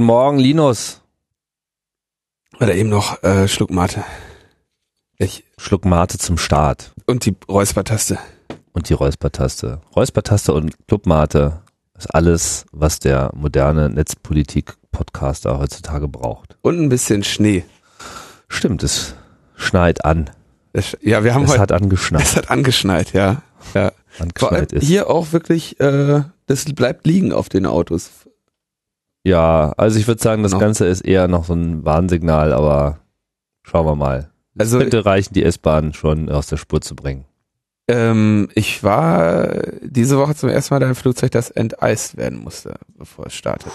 Guten Morgen, Linus. Oder eben noch äh, Schluck Mate. Ich. Schluck Mate zum Start. Und die Räuspertaste. Und die Räuspertaste. Räuspertaste und Clubmate ist alles, was der moderne Netzpolitik-Podcaster heutzutage braucht. Und ein bisschen Schnee. Stimmt, es schneit an. Es, ja, wir haben es heute. Hat angeschneit. Es hat angeschneit, ja. ja. Angeschneit ist. Hier auch wirklich, äh, das bleibt liegen auf den Autos. Ja, also ich würde sagen, das noch. Ganze ist eher noch so ein Warnsignal, aber schauen wir mal. Also könnte reichen, die S-Bahn schon aus der Spur zu bringen. Ähm, ich war diese Woche zum ersten Mal in einem Flugzeug, das enteist werden musste, bevor es startete.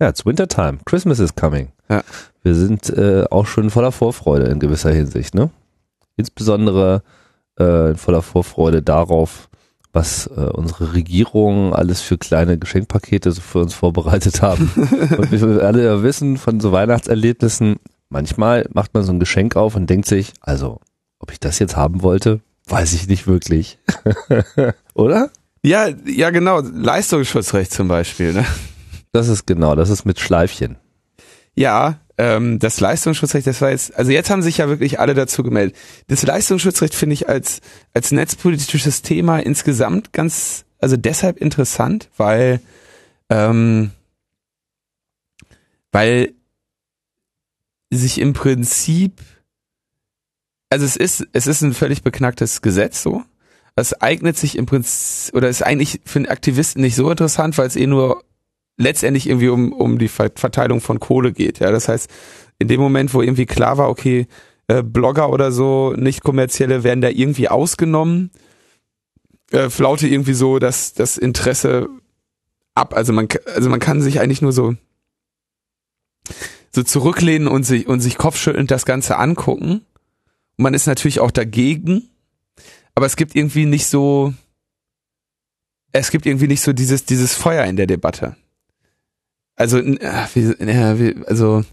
Ja, it's Wintertime. Christmas is coming. Ja. Wir sind äh, auch schon voller Vorfreude in gewisser Hinsicht, ne? Insbesondere äh, voller Vorfreude darauf, was äh, unsere Regierung alles für kleine Geschenkpakete so für uns vorbereitet haben. und wir alle ja wissen von so Weihnachtserlebnissen, manchmal macht man so ein Geschenk auf und denkt sich, also, ob ich das jetzt haben wollte, weiß ich nicht wirklich. Oder? Ja, ja, genau. Leistungsschutzrecht zum Beispiel, ne? Das ist genau, das ist mit Schleifchen. Ja, ähm, das Leistungsschutzrecht, das war jetzt, also jetzt haben sich ja wirklich alle dazu gemeldet. Das Leistungsschutzrecht finde ich als, als netzpolitisches Thema insgesamt ganz, also deshalb interessant, weil, ähm, weil sich im Prinzip, also es ist, es ist ein völlig beknacktes Gesetz so. Es eignet sich im Prinzip, oder ist eigentlich für einen Aktivisten nicht so interessant, weil es eh nur letztendlich irgendwie um, um die Verteilung von Kohle geht. Ja, das heißt, in dem Moment, wo irgendwie klar war, okay, äh, Blogger oder so, nicht kommerzielle, werden da irgendwie ausgenommen, äh, flaute irgendwie so das, das Interesse ab. Also man, also man kann sich eigentlich nur so, so zurücklehnen und sich, und sich kopfschüttelnd das Ganze angucken. Und man ist natürlich auch dagegen, aber es gibt irgendwie nicht so, es gibt irgendwie nicht so dieses, dieses Feuer in der Debatte. Also, also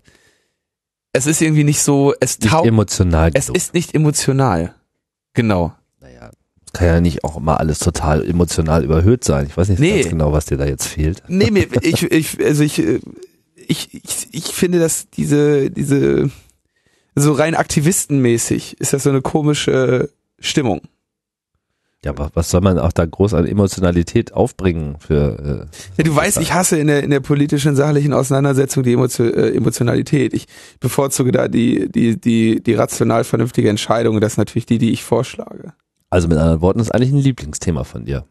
es ist irgendwie nicht so, es taugt. emotional. Es genug. ist nicht emotional. Genau. Naja, kann ja nicht auch immer alles total emotional überhöht sein. Ich weiß nicht nee. ganz genau, was dir da jetzt fehlt. Nee, nee ich, ich, also ich, ich, ich, ich finde, dass diese, diese, so rein aktivistenmäßig ist das so eine komische Stimmung. Ja, aber was soll man auch da groß an Emotionalität aufbringen für? Äh, ja, du weißt, ich hasse in der in der politischen sachlichen Auseinandersetzung die Emotio äh, Emotionalität. Ich bevorzuge da die die die die rational vernünftige Entscheidung. Das ist natürlich die, die ich vorschlage. Also mit anderen Worten, das ist eigentlich ein Lieblingsthema von dir.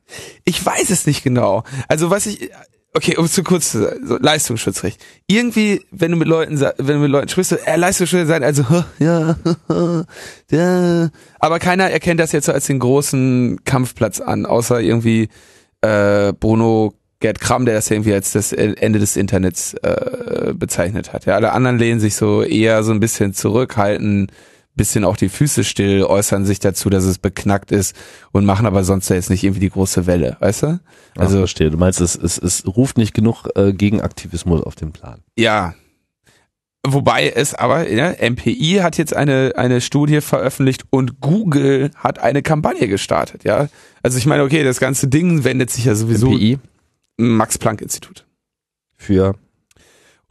Ich weiß es nicht genau. Also was ich Okay, um zu kurz zu sagen, so Leistungsschutzrecht. Irgendwie, wenn du mit Leuten, wenn du mit Leuten sprichst, so, äh, Leistungsschutz sein, also, ja, ja, aber keiner erkennt das jetzt so als den großen Kampfplatz an, außer irgendwie äh, Bruno Gerd Kram, der das irgendwie als das Ende des Internets äh, bezeichnet hat. Ja, alle anderen lehnen sich so eher so ein bisschen zurückhalten, bisschen auch die Füße still, äußern sich dazu, dass es beknackt ist und machen aber sonst jetzt nicht irgendwie die große Welle, weißt du? Also Ach, verstehe. Du meinst, es, es, es ruft nicht genug äh, Gegenaktivismus auf den Plan. Ja. Wobei es aber, ja, MPI hat jetzt eine, eine Studie veröffentlicht und Google hat eine Kampagne gestartet, ja. Also ich meine, okay, das ganze Ding wendet sich ja sowieso. MPI? Max-Planck-Institut. Für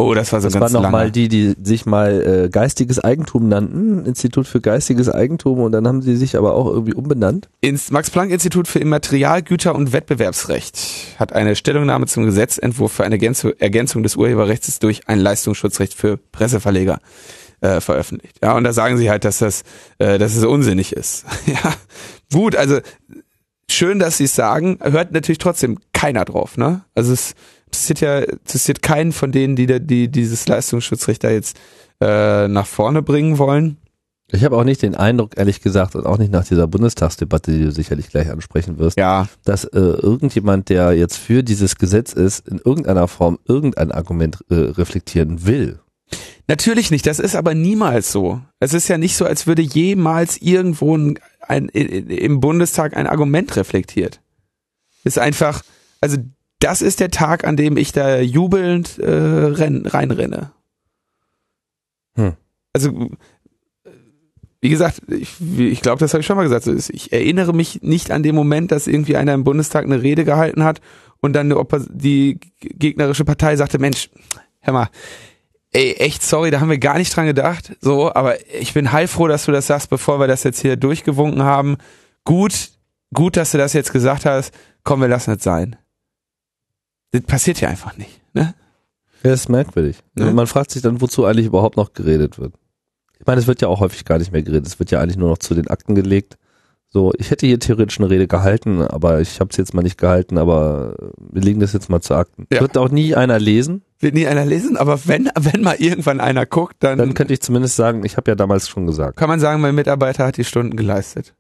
Oh, das war so das ganz waren noch mal die, die sich mal äh, geistiges Eigentum nannten, Institut für geistiges Eigentum und dann haben sie sich aber auch irgendwie umbenannt. Ins Max-Planck-Institut für Immaterial, Güter und Wettbewerbsrecht hat eine Stellungnahme zum Gesetzentwurf für eine Ergänzung des Urheberrechts durch ein Leistungsschutzrecht für Presseverleger äh, veröffentlicht. Ja, und da sagen sie halt, dass das, äh, dass es unsinnig ist. ja, gut, also schön, dass sie es sagen, hört natürlich trotzdem keiner drauf, ne? Also es interessiert ja interessiert keinen von denen, die die dieses Leistungsschutzrecht da jetzt äh, nach vorne bringen wollen. Ich habe auch nicht den Eindruck, ehrlich gesagt, und auch nicht nach dieser Bundestagsdebatte, die du sicherlich gleich ansprechen wirst, ja. dass äh, irgendjemand, der jetzt für dieses Gesetz ist, in irgendeiner Form irgendein Argument äh, reflektieren will. Natürlich nicht, das ist aber niemals so. Es ist ja nicht so, als würde jemals irgendwo ein, ein, im Bundestag ein Argument reflektiert. Ist einfach, also das ist der Tag, an dem ich da jubelnd äh, renn, reinrenne. Hm. Also, wie gesagt, ich, ich glaube, das habe ich schon mal gesagt. Ich erinnere mich nicht an den Moment, dass irgendwie einer im Bundestag eine Rede gehalten hat und dann die gegnerische Partei sagte, Mensch, hör mal, ey, echt sorry, da haben wir gar nicht dran gedacht, so, aber ich bin heilfroh, dass du das sagst, bevor wir das jetzt hier durchgewunken haben. Gut, gut, dass du das jetzt gesagt hast. Komm, wir lassen es sein. Das passiert ja einfach nicht, ne? Ja, ist merkwürdig. Ja. Man fragt sich dann, wozu eigentlich überhaupt noch geredet wird. Ich meine, es wird ja auch häufig gar nicht mehr geredet. Es wird ja eigentlich nur noch zu den Akten gelegt. So, ich hätte hier theoretisch eine Rede gehalten, aber ich habe es jetzt mal nicht gehalten, aber wir legen das jetzt mal zu Akten. Ja. Wird auch nie einer lesen. Wird nie einer lesen, aber wenn, wenn mal irgendwann einer guckt, dann. Dann könnte ich zumindest sagen, ich habe ja damals schon gesagt. Kann man sagen, mein Mitarbeiter hat die Stunden geleistet.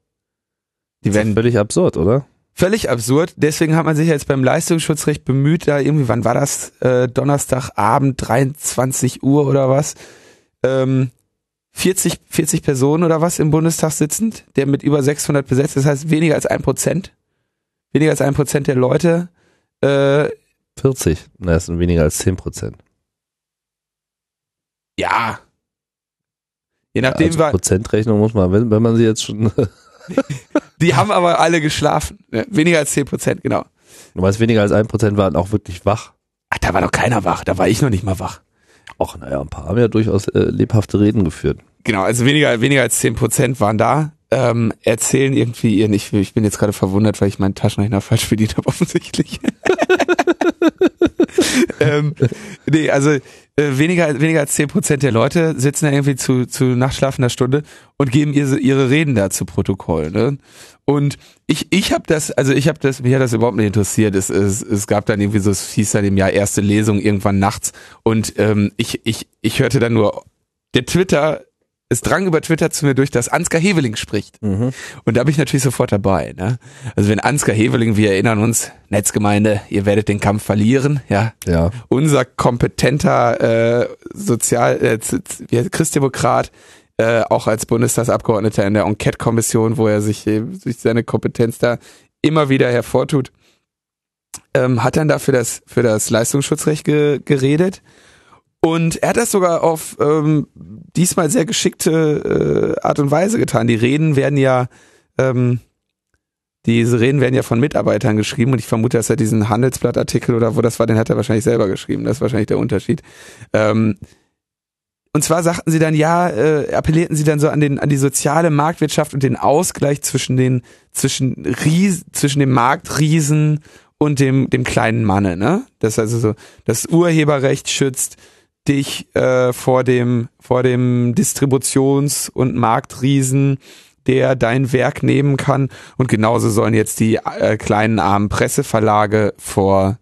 Die werden völlig absurd, oder? Völlig absurd. Deswegen hat man sich jetzt beim Leistungsschutzrecht bemüht, da irgendwie, wann war das? Äh, Donnerstagabend, 23 Uhr oder was? Ähm, 40, 40 Personen oder was im Bundestag sitzend, der mit über 600 besetzt, das heißt weniger als ein Prozent. Weniger als ein Prozent der Leute. Äh, 40, na, das sind weniger als 10 Prozent. Ja. Je nachdem also war. Prozentrechnung muss man, wenn, wenn man sie jetzt schon. die haben aber alle geschlafen. Ja, weniger als 10 Prozent, genau. Du meinst, weniger als ein Prozent waren auch wirklich wach. Ach, da war doch keiner wach. Da war ich noch nicht mal wach. Ach, naja, ein paar haben ja durchaus äh, lebhafte Reden geführt. Genau, also weniger, weniger als zehn Prozent waren da. Ähm, erzählen irgendwie ihren, ich, ich bin jetzt gerade verwundert, weil ich meinen Taschenrechner falsch bedient habe, offensichtlich. ähm, nee, also äh, weniger, weniger als zehn Prozent der Leute sitzen da irgendwie zu, zu nachschlafender Stunde und geben ihre, ihre Reden da zu Protokoll. Ne? Und ich, ich habe das, also ich habe das, mich hat das überhaupt nicht interessiert. Es, es, es gab dann irgendwie so, es hieß dann im Jahr erste Lesung irgendwann nachts und ähm, ich, ich, ich hörte dann nur, der Twitter, es drang über Twitter zu mir durch, dass Ansgar Heveling spricht. Mhm. Und da bin ich natürlich sofort dabei. Ne? Also wenn Ansgar Heveling, wir erinnern uns, Netzgemeinde, ihr werdet den Kampf verlieren, ja. ja. Unser kompetenter äh, Sozial, äh, Christdemokrat, äh, auch als Bundestagsabgeordneter in der Enquete-Kommission, wo er sich äh, durch seine Kompetenz da immer wieder hervortut, ähm, hat dann da für das, für das Leistungsschutzrecht ge geredet. Und er hat das sogar auf ähm, diesmal sehr geschickte äh, Art und Weise getan. Die Reden werden ja, ähm, diese Reden werden ja von Mitarbeitern geschrieben und ich vermute, dass er diesen Handelsblattartikel oder wo das war, den hat er wahrscheinlich selber geschrieben. Das ist wahrscheinlich der Unterschied. Ähm, und zwar sagten sie dann, ja, äh, appellierten sie dann so an den an die soziale Marktwirtschaft und den Ausgleich zwischen den zwischen Ries, zwischen dem Marktriesen und dem dem kleinen Manne, ne? Das also so das Urheberrecht schützt dich äh, vor dem vor dem Distributions- und Marktriesen, der dein Werk nehmen kann und genauso sollen jetzt die äh, kleinen armen Presseverlage vor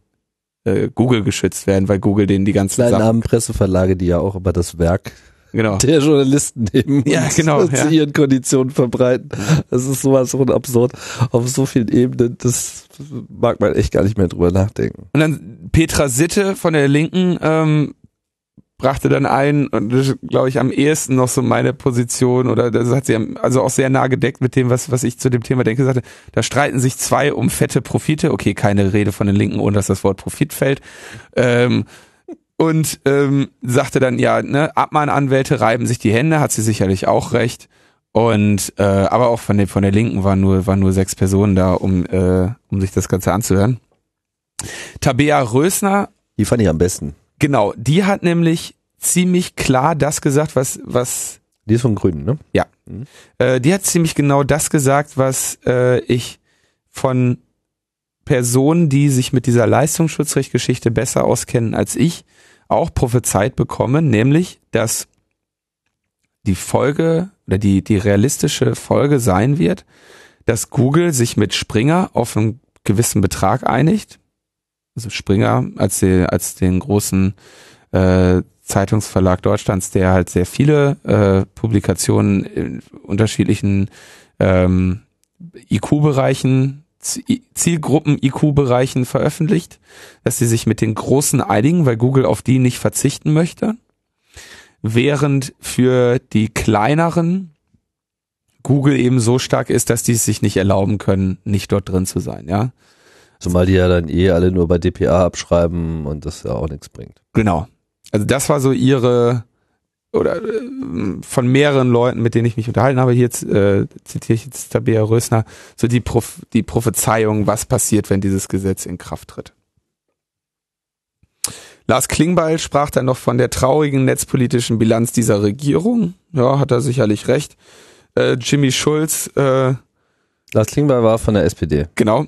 äh, Google geschützt werden, weil Google den die ganzen Kleinen Sachen Presseverlage, die ja auch über das Werk genau. der Journalisten nehmen ja, genau, zu ja. ihren Konditionen verbreiten. Das ist sowas von absurd auf so vielen Ebenen, das mag man echt gar nicht mehr drüber nachdenken. Und dann Petra Sitte von der Linken ähm, brachte dann ein, und das glaube ich am ehesten noch so meine Position, oder das hat sie also auch sehr nah gedeckt mit dem, was, was ich zu dem Thema denke, sagte, da streiten sich zwei um fette Profite, okay, keine Rede von den Linken, ohne dass das Wort Profit fällt, ähm, und ähm, sagte dann, ja, ne, Abmahnanwälte reiben sich die Hände, hat sie sicherlich auch recht. Und äh, aber auch von der von der Linken waren nur waren nur sechs Personen da, um äh, um sich das Ganze anzuhören. Tabea Rösner, die fand ich am besten. Genau, die hat nämlich ziemlich klar das gesagt, was, was. Die ist von Grünen, ne? Ja. Mhm. Äh, die hat ziemlich genau das gesagt, was äh, ich von Personen, die sich mit dieser Leistungsschutzrechtgeschichte besser auskennen als ich, auch prophezeit bekommen, nämlich, dass die Folge oder die, die realistische Folge sein wird, dass Google sich mit Springer auf einen gewissen Betrag einigt, also Springer als, die, als den großen äh, Zeitungsverlag Deutschlands, der halt sehr viele äh, Publikationen in unterschiedlichen ähm, IQ-Bereichen, Zielgruppen-IQ-Bereichen veröffentlicht, dass sie sich mit den Großen einigen, weil Google auf die nicht verzichten möchte, während für die kleineren Google eben so stark ist, dass die es sich nicht erlauben können, nicht dort drin zu sein, ja. Zumal die ja dann eh alle nur bei DPA abschreiben und das ja auch nichts bringt. Genau. Also das war so ihre oder äh, von mehreren Leuten, mit denen ich mich unterhalten habe, hier äh, zitiere ich jetzt Tabea Rösner, so die, Prof die Prophezeiung, was passiert, wenn dieses Gesetz in Kraft tritt. Lars Klingbeil sprach dann noch von der traurigen netzpolitischen Bilanz dieser Regierung. Ja, hat er sicherlich recht. Äh, Jimmy Schulz, äh, Lars Klingbeil war von der SPD. genau.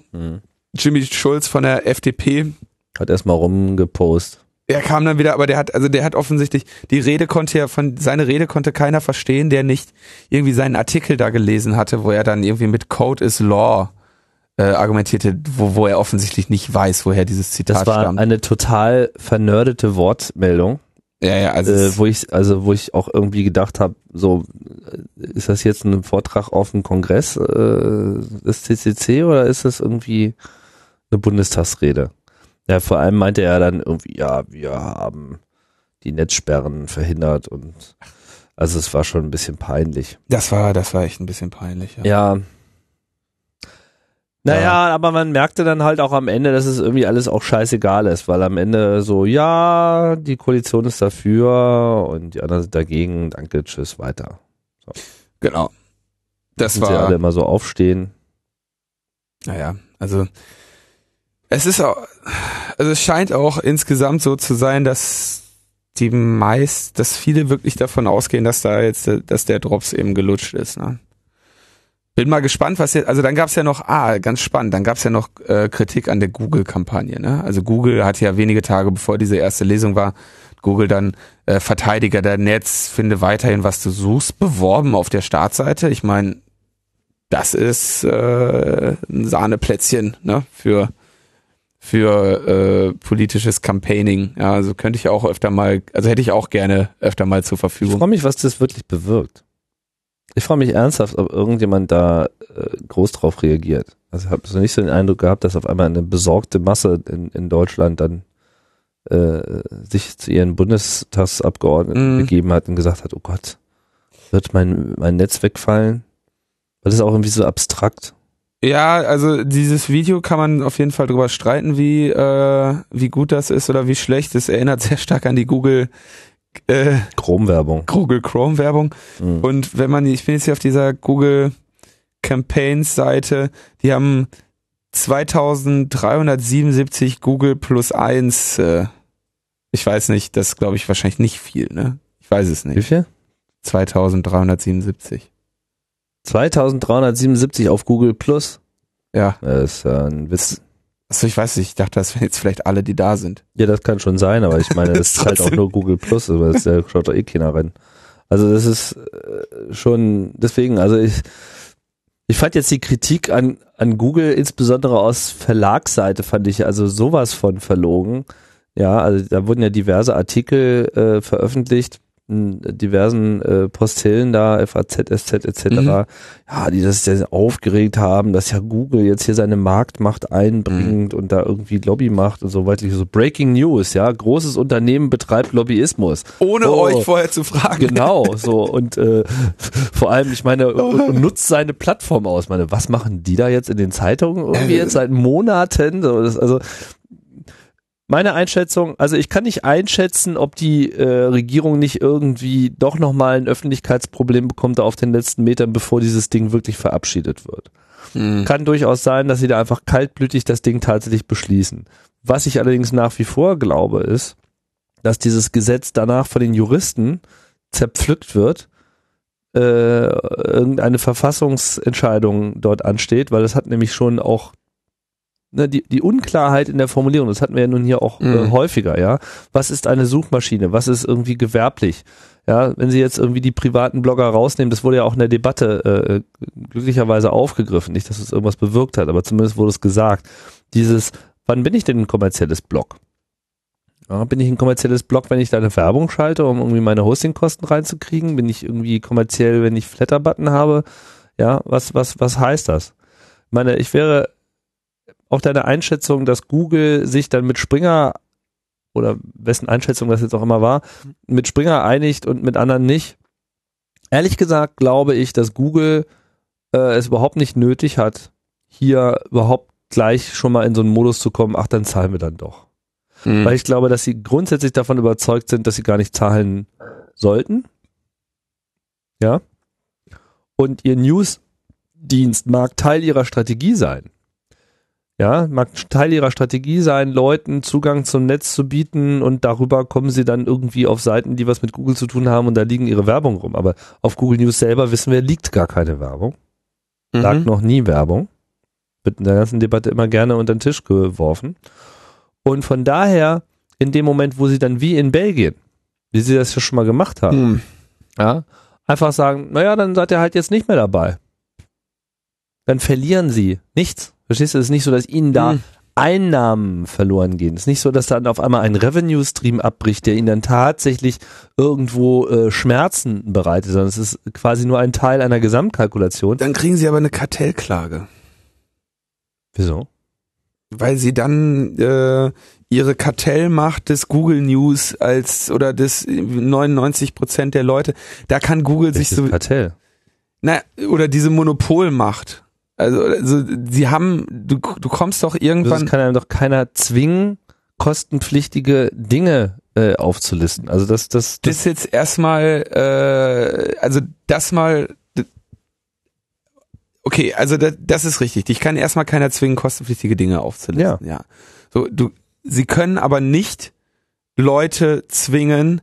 Jimmy Schulz von der FDP. Hat erstmal rumgepost. Er kam dann wieder, aber der hat, also der hat offensichtlich, die Rede konnte ja von, seine Rede konnte keiner verstehen, der nicht irgendwie seinen Artikel da gelesen hatte, wo er dann irgendwie mit Code is Law äh, argumentierte, wo, wo er offensichtlich nicht weiß, woher dieses Zitat Das war stammt. eine total vernördete Wortmeldung, ja, ja, also, äh, wo ich also wo ich auch irgendwie gedacht habe, so äh, ist das jetzt ein Vortrag auf dem Kongress äh, des CCC oder ist das irgendwie eine Bundestagsrede? Ja, vor allem meinte er dann irgendwie, ja, wir haben die Netzsperren verhindert und also es war schon ein bisschen peinlich. das war, das war echt ein bisschen peinlich. Ja. Ja. Naja, aber man merkte dann halt auch am Ende, dass es irgendwie alles auch scheißegal ist, weil am Ende so, ja, die Koalition ist dafür und die anderen sind dagegen, danke, tschüss, weiter. Genau. Das Müssen sie alle war, immer so aufstehen. naja, also es ist auch, also es scheint auch insgesamt so zu sein, dass die meist, dass viele wirklich davon ausgehen, dass da jetzt, dass der Drops eben gelutscht ist. Ne? Bin mal gespannt, was jetzt, also dann gab's ja noch, ah, ganz spannend, dann gab's ja noch äh, Kritik an der Google-Kampagne. Ne? Also Google hat ja wenige Tage bevor diese erste Lesung war, Google dann äh, Verteidiger der Netz, finde weiterhin, was du suchst, beworben auf der Startseite. Ich meine, das ist äh, ein Sahneplätzchen ne? für für äh, politisches Campaigning. Ja, also könnte ich auch öfter mal, also hätte ich auch gerne öfter mal zur Ich Verfügung. freue mich, was das wirklich bewirkt. Ich frage mich ernsthaft, ob irgendjemand da äh, groß drauf reagiert. Also ich habe so nicht so den Eindruck gehabt, dass auf einmal eine besorgte Masse in, in Deutschland dann äh, sich zu ihren Bundestagsabgeordneten Mhm. begeben hat und gesagt hat, oh Gott, wird mein, mein Netz wegfallen? Das ist auch irgendwie so abstrakt. Ja, also dieses Video kann man auf jeden Fall drüber streiten, wie äh, wie gut das ist oder wie schlecht. Es erinnert sehr stark an die Google äh, Chrome-Werbung. Google Chrome Werbung. Mhm. Und wenn man, ich bin jetzt hier auf dieser Google Campaigns Seite, die haben 2377 Google plus eins. Äh, ich weiß nicht, das glaube ich wahrscheinlich nicht viel, ne? Ich weiß es Wie nicht. viel? 2377. 2377 auf Google Plus. Ja, Das ist ja ein Witz. also ich weiß nicht, ich dachte, das wären jetzt vielleicht alle, die da sind. Ja, das kann schon sein, aber ich meine, das Ist halt auch nur Google Plus, aber das da schaut doch eh keiner rein. Also das ist äh, schon, deswegen, also ich, ich fand jetzt die Kritik an, an Google, insbesondere aus Verlagsseite, fand ich also sowas von verlogen. Ja, also da wurden ja diverse Artikel äh, veröffentlicht, diversen äh, Postillen da, FAZ, SZ etc., Mhm. ja, die das sehr aufgeregt haben, dass ja Google jetzt hier seine Marktmacht einbringt und da irgendwie Lobby macht und so weiter. So Breaking News, ja, großes Unternehmen betreibt Lobbyismus. Ohne Oh. euch vorher zu fragen. Genau, so und äh, vor allem, ich meine, und nutzt seine Plattform aus. Ich meine, was machen die da jetzt in den Zeitungen irgendwie jetzt seit Monaten? So, das, also meine Einschätzung, also ich kann nicht einschätzen, ob die äh, Regierung nicht irgendwie doch nochmal ein Öffentlichkeitsproblem bekommt auf den letzten Metern, bevor dieses Ding wirklich verabschiedet wird. Hm. Kann durchaus sein, dass sie da einfach kaltblütig das Ding tatsächlich beschließen. Was ich allerdings nach wie vor glaube, ist, dass dieses Gesetz danach von den Juristen zerpflückt wird, äh, irgendeine Verfassungsentscheidung dort ansteht, weil das hat nämlich schon auch ne, die, die Unklarheit in der Formulierung, das hatten wir ja nun hier auch äh, Mhm. häufiger, ja. Was ist eine Suchmaschine? Was ist irgendwie gewerblich? Ja, wenn Sie jetzt irgendwie die privaten Blogger rausnehmen, das wurde ja auch in der Debatte äh, glücklicherweise aufgegriffen, nicht, dass es irgendwas bewirkt hat, aber zumindest wurde es gesagt. Dieses, wann bin ich denn ein kommerzielles Blog? Ja, bin ich ein kommerzielles Blog, wenn ich da eine Werbung schalte, um irgendwie meine Hostingkosten reinzukriegen? Bin ich irgendwie kommerziell, wenn ich Flatterbutton habe? Ja, was, was, was heißt das? Ich meine, ich wäre auch deine Einschätzung, dass Google sich dann mit Springer oder wessen Einschätzung das jetzt auch immer war, mit Springer einigt und mit anderen nicht. Ehrlich gesagt glaube ich, dass Google äh, es überhaupt nicht nötig hat, hier überhaupt gleich schon mal in so einen Modus zu kommen, ach, dann zahlen wir dann doch. Hm. Weil ich glaube, dass sie grundsätzlich davon überzeugt sind, dass sie gar nicht zahlen sollten. Ja. Und ihr Newsdienst mag Teil ihrer Strategie sein. Ja, mag Teil ihrer Strategie sein, Leuten Zugang zum Netz zu bieten und darüber kommen sie dann irgendwie auf Seiten, die was mit Google zu tun haben und da liegen ihre Werbung rum. Aber auf Google News selber wissen wir, liegt gar keine Werbung. Lag Mhm. noch nie Werbung. Wird in der ganzen Debatte immer gerne unter den Tisch geworfen. Und von daher, in dem Moment, wo sie dann wie in Belgien, wie sie das ja schon mal gemacht haben, Hm. ja, einfach sagen, naja, dann seid ihr halt jetzt nicht mehr dabei. Dann verlieren sie nichts. Verstehst du? Es ist nicht so, dass ihnen da Hm. Einnahmen verloren gehen. Es ist nicht so, dass dann auf einmal ein Revenue-Stream abbricht, der ihnen dann tatsächlich irgendwo äh, Schmerzen bereitet, sondern es ist quasi nur ein Teil einer Gesamtkalkulation. Dann kriegen sie aber eine Kartellklage, Wieso? weil sie dann äh, ihre Kartellmacht des Google News als oder des 99 Prozent der Leute, da kann Google sich Welches so Kartell. na oder diese Monopolmacht. Also, also sie haben, du, du kommst doch Das irgendwann. kann einem doch keiner zwingen, kostenpflichtige Dinge äh, aufzulisten. Also das, das, Das das ist jetzt erstmal, äh, also das mal, okay, also das, das ist richtig. Dich kann erstmal keiner zwingen, kostenpflichtige Dinge aufzulisten. Ja. So, du, sie können aber nicht Leute zwingen,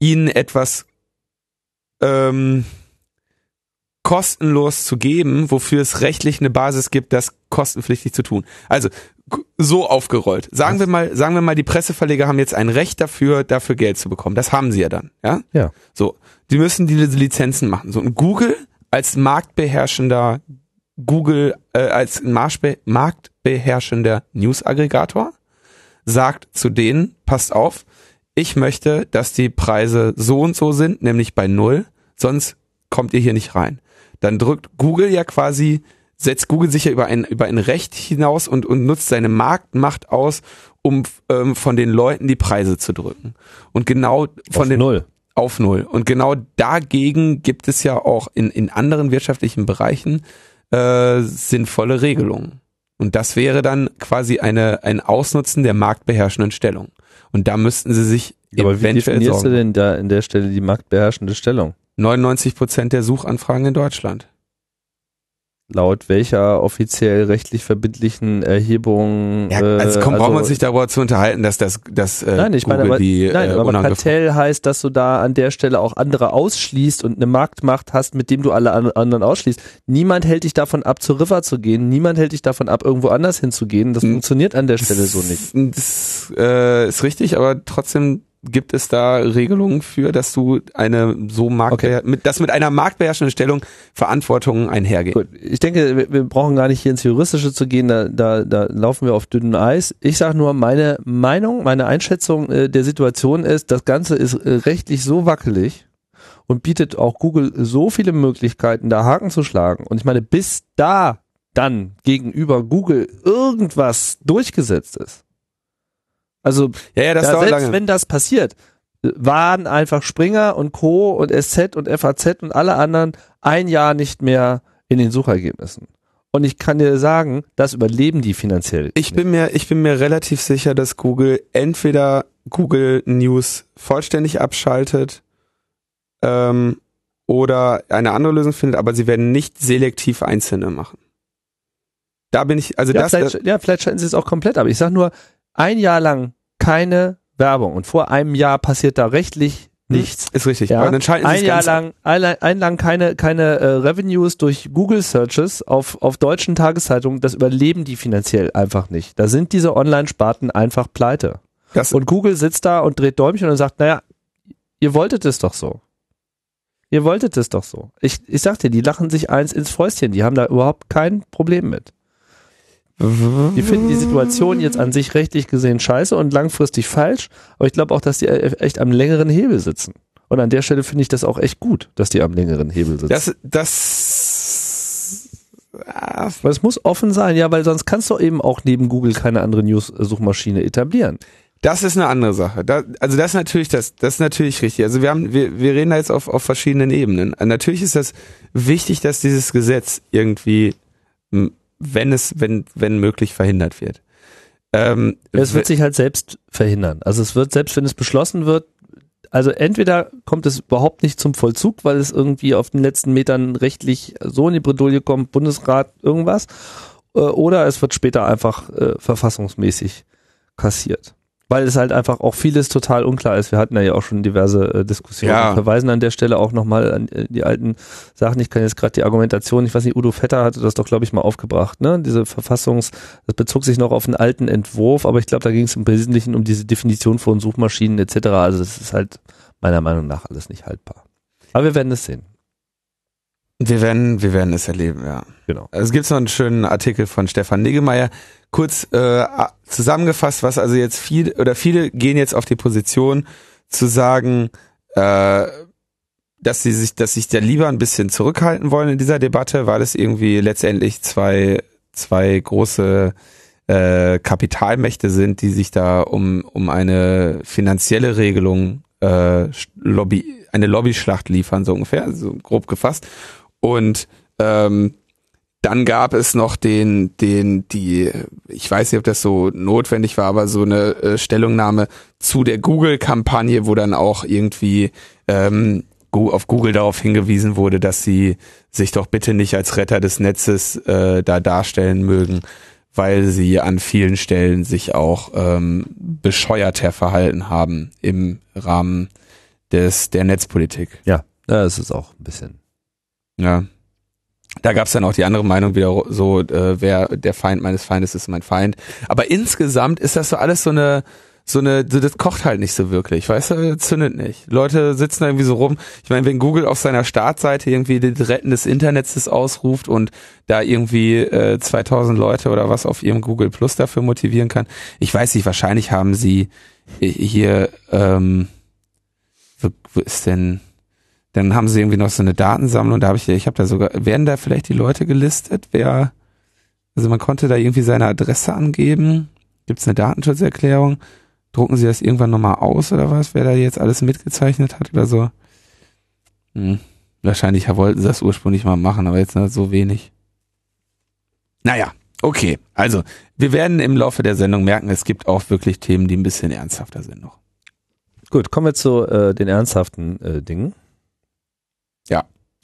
ihnen etwas ähm, kostenlos zu geben, wofür es rechtlich eine Basis gibt, das kostenpflichtig zu tun. Also so aufgerollt. Sagen wir mal, sagen wir mal, die Presseverleger haben jetzt ein Recht dafür, dafür Geld zu bekommen. Das haben sie ja dann, ja? Ja. So, die müssen diese Lizenzen machen. So und Google als marktbeherrschender Google äh, als marktbe marktbeherrschender News-Aggregator sagt zu denen, passt auf, ich möchte, dass die Preise so und so sind, nämlich bei null, sonst kommt ihr hier nicht rein. Dann drückt Google ja quasi, setzt Google sich ja über ein, über ein Recht hinaus und, und nutzt seine Marktmacht aus, um ähm, von den Leuten die Preise zu drücken. Und genau von auf den Null. auf null. Und genau dagegen gibt es ja auch in, in anderen wirtschaftlichen Bereichen äh, sinnvolle Regelungen. Und das wäre dann quasi eine, ein Ausnutzen der marktbeherrschenden Stellung. Und da müssten sie sich Aber wie eventuell definierst du sorgen. denn da in der Stelle die marktbeherrschende Stellung? 99 Prozent der Suchanfragen in Deutschland. Laut welcher offiziell rechtlich verbindlichen Erhebung? Ja, äh, also komm, brauchen wir also- uns nicht darüber zu unterhalten, dass das, dass äh, Nein, ich Google meine, aber, die nein, äh, aber Kartell heißt, dass du da an der Stelle auch andere ausschließt und eine Marktmacht hast, mit dem du alle an, anderen ausschließt. Niemand hält dich davon ab, zur River zu gehen. Niemand hält dich davon ab, irgendwo anders hinzugehen. Das funktioniert an der Stelle so nicht. Das äh, ist richtig, aber trotzdem gibt es da Regelungen für, dass du eine so marktbeher mit, dass mit einer marktbeherrschenden Stellung Verantwortung einhergehen. Gut, ich denke, wir, wir brauchen gar nicht hier ins Juristische zu gehen, da, da, da laufen wir auf dünnem Eis. Ich sage nur, meine Meinung, meine Einschätzung äh, der Situation ist, das Ganze ist äh, rechtlich so wackelig und bietet auch Google so viele Möglichkeiten, da Haken zu schlagen. Und ich meine, bis da dann gegenüber Google irgendwas durchgesetzt ist. Also Ja, ja, das dauert selbst lange. wenn das passiert, waren einfach Springer und Co. und SZ und FAZ und alle anderen ein Jahr nicht mehr in den Suchergebnissen. Und ich kann dir sagen, das überleben die finanziell. Ich bin mir, ich bin mir relativ sicher, dass Google entweder Google News vollständig abschaltet ähm, oder eine andere Lösung findet, aber sie werden nicht selektiv einzelne machen. Da bin ich, also ja, das, vielleicht, ja, vielleicht schalten sie es auch komplett, aber ich sag nur, ein Jahr lang keine Werbung und vor einem Jahr passiert da rechtlich nichts. ist richtig. Ja, ein Jahr lang, ein, ein lang keine, keine äh, Revenues durch Google Searches auf, auf deutschen Tageszeitungen, das überleben die finanziell einfach nicht. Da sind diese Online-Sparten einfach pleite. Das, Und Google sitzt da und dreht Däumchen und sagt, naja, ihr wolltet es doch so. Ihr wolltet es doch so. Ich, ich sag dir, die lachen sich eins ins Fäustchen, die haben da überhaupt kein Problem mit. Die finden die Situation jetzt an sich rechtlich gesehen scheiße und langfristig falsch, aber ich glaube auch, dass die echt am längeren Hebel sitzen. Und an der Stelle finde ich das auch echt gut, dass die am längeren Hebel sitzen. das, das, weil es muss offen sein, ja, weil sonst kannst du eben auch neben Google keine andere News-Suchmaschine etablieren. Das ist eine andere Sache. Da, also das ist natürlich das, das ist natürlich richtig. Also wir haben, wir, wir reden da jetzt auf, auf verschiedenen Ebenen. Natürlich ist das wichtig, dass dieses Gesetz irgendwie, wenn es, wenn, wenn möglich, verhindert wird. Ähm, Es wird sich halt selbst verhindern. Also es wird, selbst wenn es beschlossen wird, also entweder kommt es überhaupt nicht zum Vollzug, weil es irgendwie auf den letzten Metern rechtlich so in die Bredouille kommt, Bundesrat, irgendwas, äh, oder es wird später einfach äh, verfassungsmäßig kassiert. Weil es halt einfach auch vieles total unklar ist. Wir hatten ja auch schon diverse äh, Diskussionen. Ja. Wir verweisen an der Stelle auch nochmal an äh, die alten Sachen. Ich kann jetzt gerade die Argumentation, ich weiß nicht, Udo Vetter hatte das doch, glaube ich, mal aufgebracht. Ne? Diese Verfassungs, das bezog sich noch auf einen alten Entwurf, aber ich glaube, da ging es im Wesentlichen um diese Definition von Suchmaschinen etc. Also das ist halt meiner Meinung nach alles nicht haltbar. Aber wir werden es sehen. Wir werden, wir werden es erleben, ja. Genau. Es gibt noch einen schönen Artikel von Stefan Niggemeier, kurz äh, zusammengefasst, was also jetzt viel oder viele gehen jetzt auf die Position zu sagen, äh, dass sie sich, dass sich da lieber ein bisschen zurückhalten wollen in dieser Debatte, weil es irgendwie letztendlich zwei zwei große äh, Kapitalmächte sind, die sich da um um eine finanzielle Regelung äh, Lobby eine Lobbyschlacht liefern so ungefähr, so grob gefasst. Und ähm, dann gab es noch den, den, die, ich weiß nicht, ob das so notwendig war, aber so eine äh, Stellungnahme zu der Google-Kampagne, wo dann auch irgendwie ähm, auf Google darauf hingewiesen wurde, dass sie sich doch bitte nicht als Retter des Netzes äh, da darstellen mögen, weil sie an vielen Stellen sich auch ähm, bescheuerter verhalten haben im Rahmen des der Netzpolitik. Ja, das ist auch ein bisschen. Ja. Da gab's dann auch die andere Meinung wieder so, äh, wer der Feind meines Feindes ist mein Feind. Aber insgesamt ist das so alles so eine, so eine, so das kocht halt nicht so wirklich, weißt du, zündet nicht. Leute sitzen da irgendwie so rum. Ich meine, wenn Google auf seiner Startseite irgendwie das Retten des Internets ausruft und da irgendwie äh, 2000 Leute oder was auf ihrem Google Plus dafür motivieren kann, ich weiß nicht, wahrscheinlich haben sie hier, ähm, wo, wo ist denn, dann haben sie irgendwie noch so eine Datensammlung, da habe ich, ich habe da sogar, werden da vielleicht die Leute gelistet, wer, also man konnte da irgendwie seine Adresse angeben, gibt es eine Datenschutzerklärung, drucken sie das irgendwann nochmal aus oder was, wer da jetzt alles mitgezeichnet hat oder so. Hm. Wahrscheinlich wollten sie das ursprünglich mal machen, aber jetzt so wenig. Naja, okay. Also, wir werden im Laufe der Sendung merken, es gibt auch wirklich Themen, die ein bisschen ernsthafter sind noch. Gut, kommen wir zu äh, den ernsthaften äh, Dingen.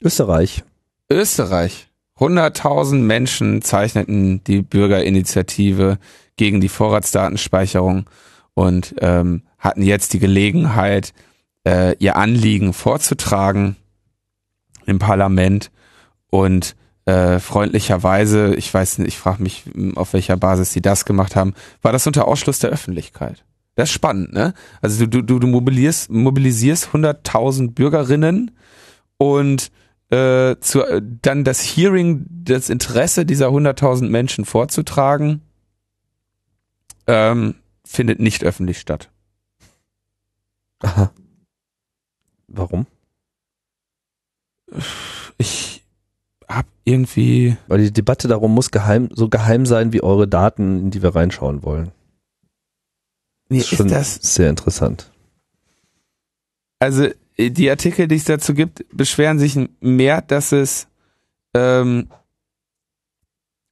Österreich. Österreich. 100.000 Menschen zeichneten die Bürgerinitiative gegen die Vorratsdatenspeicherung und ähm, hatten jetzt die Gelegenheit, äh, ihr Anliegen vorzutragen im Parlament und äh, freundlicherweise, ich weiß nicht, ich frage mich, auf welcher Basis sie das gemacht haben, war das unter Ausschluss der Öffentlichkeit. Das ist spannend, ne? Also du, du, du mobilisierst, mobilisierst 100.000 Bürgerinnen und äh, zu, äh, dann das Hearing, das Interesse dieser 100.000 Menschen vorzutragen, ähm, findet nicht öffentlich statt. Aha. Warum? Ich hab irgendwie, Weil die Debatte darum muss geheim, so geheim sein wie eure Daten, in die wir reinschauen wollen. mir ist ist das, sehr interessant. also die Artikel, die es dazu gibt, beschweren sich mehr, dass es, ähm,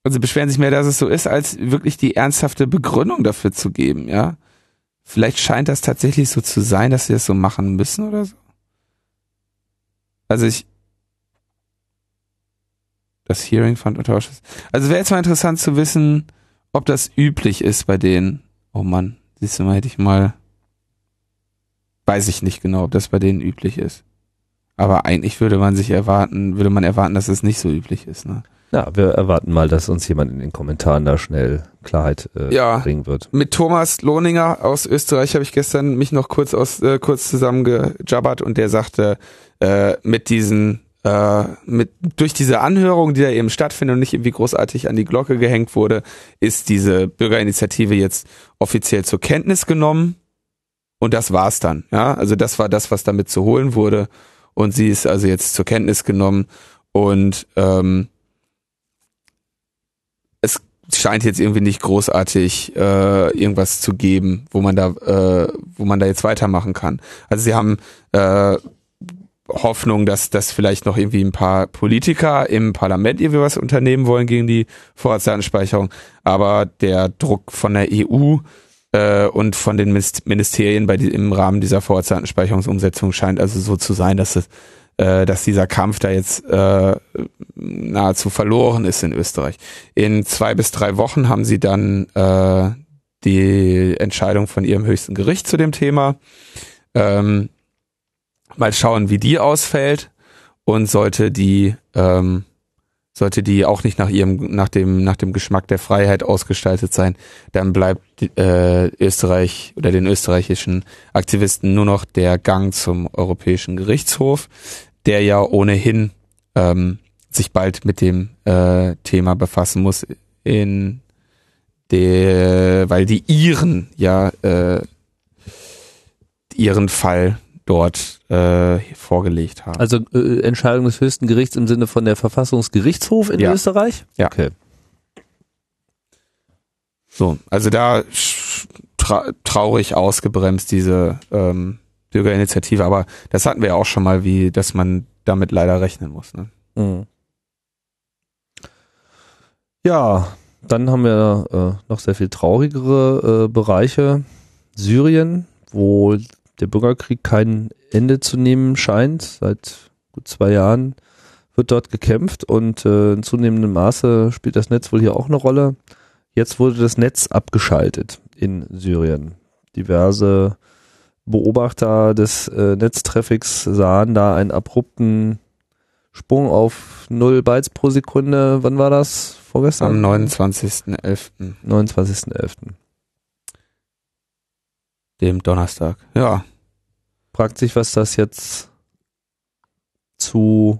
also beschweren sich mehr, dass es so ist, als wirklich die ernsthafte Begründung dafür zu geben, ja. Vielleicht scheint das tatsächlich so zu sein, dass sie das so machen müssen oder so. Also ich, das Hearing fand unter Ausschuss. Also wäre jetzt mal interessant zu wissen, ob das üblich ist bei denen. Oh Mann, siehst du mal, hätte ich mal weiß ich nicht genau, ob das bei denen üblich ist. Aber eigentlich würde man sich erwarten, würde man erwarten, dass es nicht so üblich ist. Ne? Ja, wir erwarten mal, dass uns jemand in den Kommentaren da schnell Klarheit äh, Ja. bringen wird. Mit Thomas Lohninger aus Österreich habe ich gestern mich noch kurz aus äh, kurz zusammengejabbert und der sagte, äh, mit diesen äh, mit durch diese Anhörung, die da eben stattfindet und nicht irgendwie großartig an die Glocke gehängt wurde, ist diese Bürgerinitiative jetzt offiziell zur Kenntnis genommen und das war's dann. Ja, also das war das, was damit zu holen wurde und sie ist also jetzt zur Kenntnis genommen und ähm, es scheint jetzt irgendwie nicht großartig äh, irgendwas zu geben, wo man da, äh, wo man da jetzt weitermachen kann. Also sie haben äh, Hoffnung, dass dass vielleicht noch irgendwie ein paar Politiker im Parlament irgendwie was unternehmen wollen gegen die Vorratsdatenspeicherung, aber der Druck von der EU äh, und von den Minist- Ministerien bei die, im Rahmen dieser Vorratsdatenspeicherungsumsetzung scheint also so zu sein, dass es äh, dass dieser Kampf da jetzt äh, nahezu verloren ist in Österreich. In zwei bis drei Wochen haben sie dann äh, die Entscheidung von ihrem höchsten Gericht zu dem Thema. Ähm, mal schauen, wie die ausfällt und sollte die ähm, sollte die auch nicht nach ihrem nach dem nach dem Geschmack der Freiheit ausgestaltet sein, dann bleibt äh, Österreich oder den österreichischen Aktivisten nur noch der Gang zum Europäischen Gerichtshof, der ja ohnehin ähm, sich bald mit dem äh, Thema befassen muss in der, weil die Iren ja äh, ihren Fall dort äh, vorgelegt haben. Also äh, Entscheidung des höchsten Gerichts im Sinne von der Verfassungsgerichtshof in Ja. Österreich? Ja. Okay. So, also da tra traurig ausgebremst diese ähm, Bürgerinitiative, aber das hatten wir ja auch schon mal, wie dass man damit leider rechnen muss. Ne? Mhm. Ja, dann haben wir äh, noch sehr viel traurigere äh, Bereiche. Syrien, wo der Bürgerkrieg kein Ende zu nehmen scheint. Seit gut zwei Jahren wird dort gekämpft und äh, in zunehmendem Maße spielt das Netz wohl hier auch eine Rolle. Jetzt wurde das Netz abgeschaltet in Syrien. Diverse Beobachter des äh, Netztraffics sahen da einen abrupten Sprung auf 0 Bytes pro Sekunde. Wann war das? Vorgestern? Am 29.11., 29.11. dem Donnerstag. Ja, Fragt sich, was das jetzt zu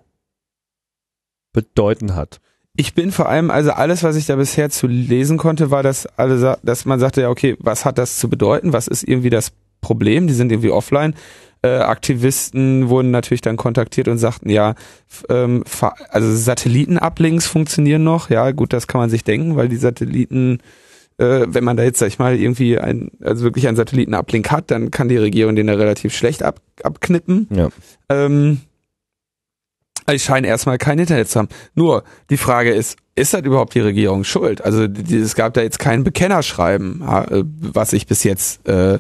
bedeuten hat. ich bin vor allem, also alles, was ich da bisher zu lesen konnte, war, dass alle, dass man sagte, ja, okay, was hat das zu bedeuten? Was ist irgendwie das Problem? Die sind irgendwie offline. Äh, Aktivisten wurden natürlich dann kontaktiert und sagten, ja, ähm, also Satellitenuplinks funktionieren noch. Ja, gut, das kann man sich denken, weil die Satelliten, äh, wenn man da jetzt, sag ich mal, irgendwie ein, also wirklich einen Satellitenuplink hat, dann kann die Regierung den da relativ schlecht ab, abknippen. Ja. Ähm, ich scheine erstmal kein Internet zu haben. Nur, die Frage ist, ist das überhaupt die Regierung schuld? Also die, es gab da jetzt kein Bekennerschreiben, äh, was ich bis jetzt, äh, äh,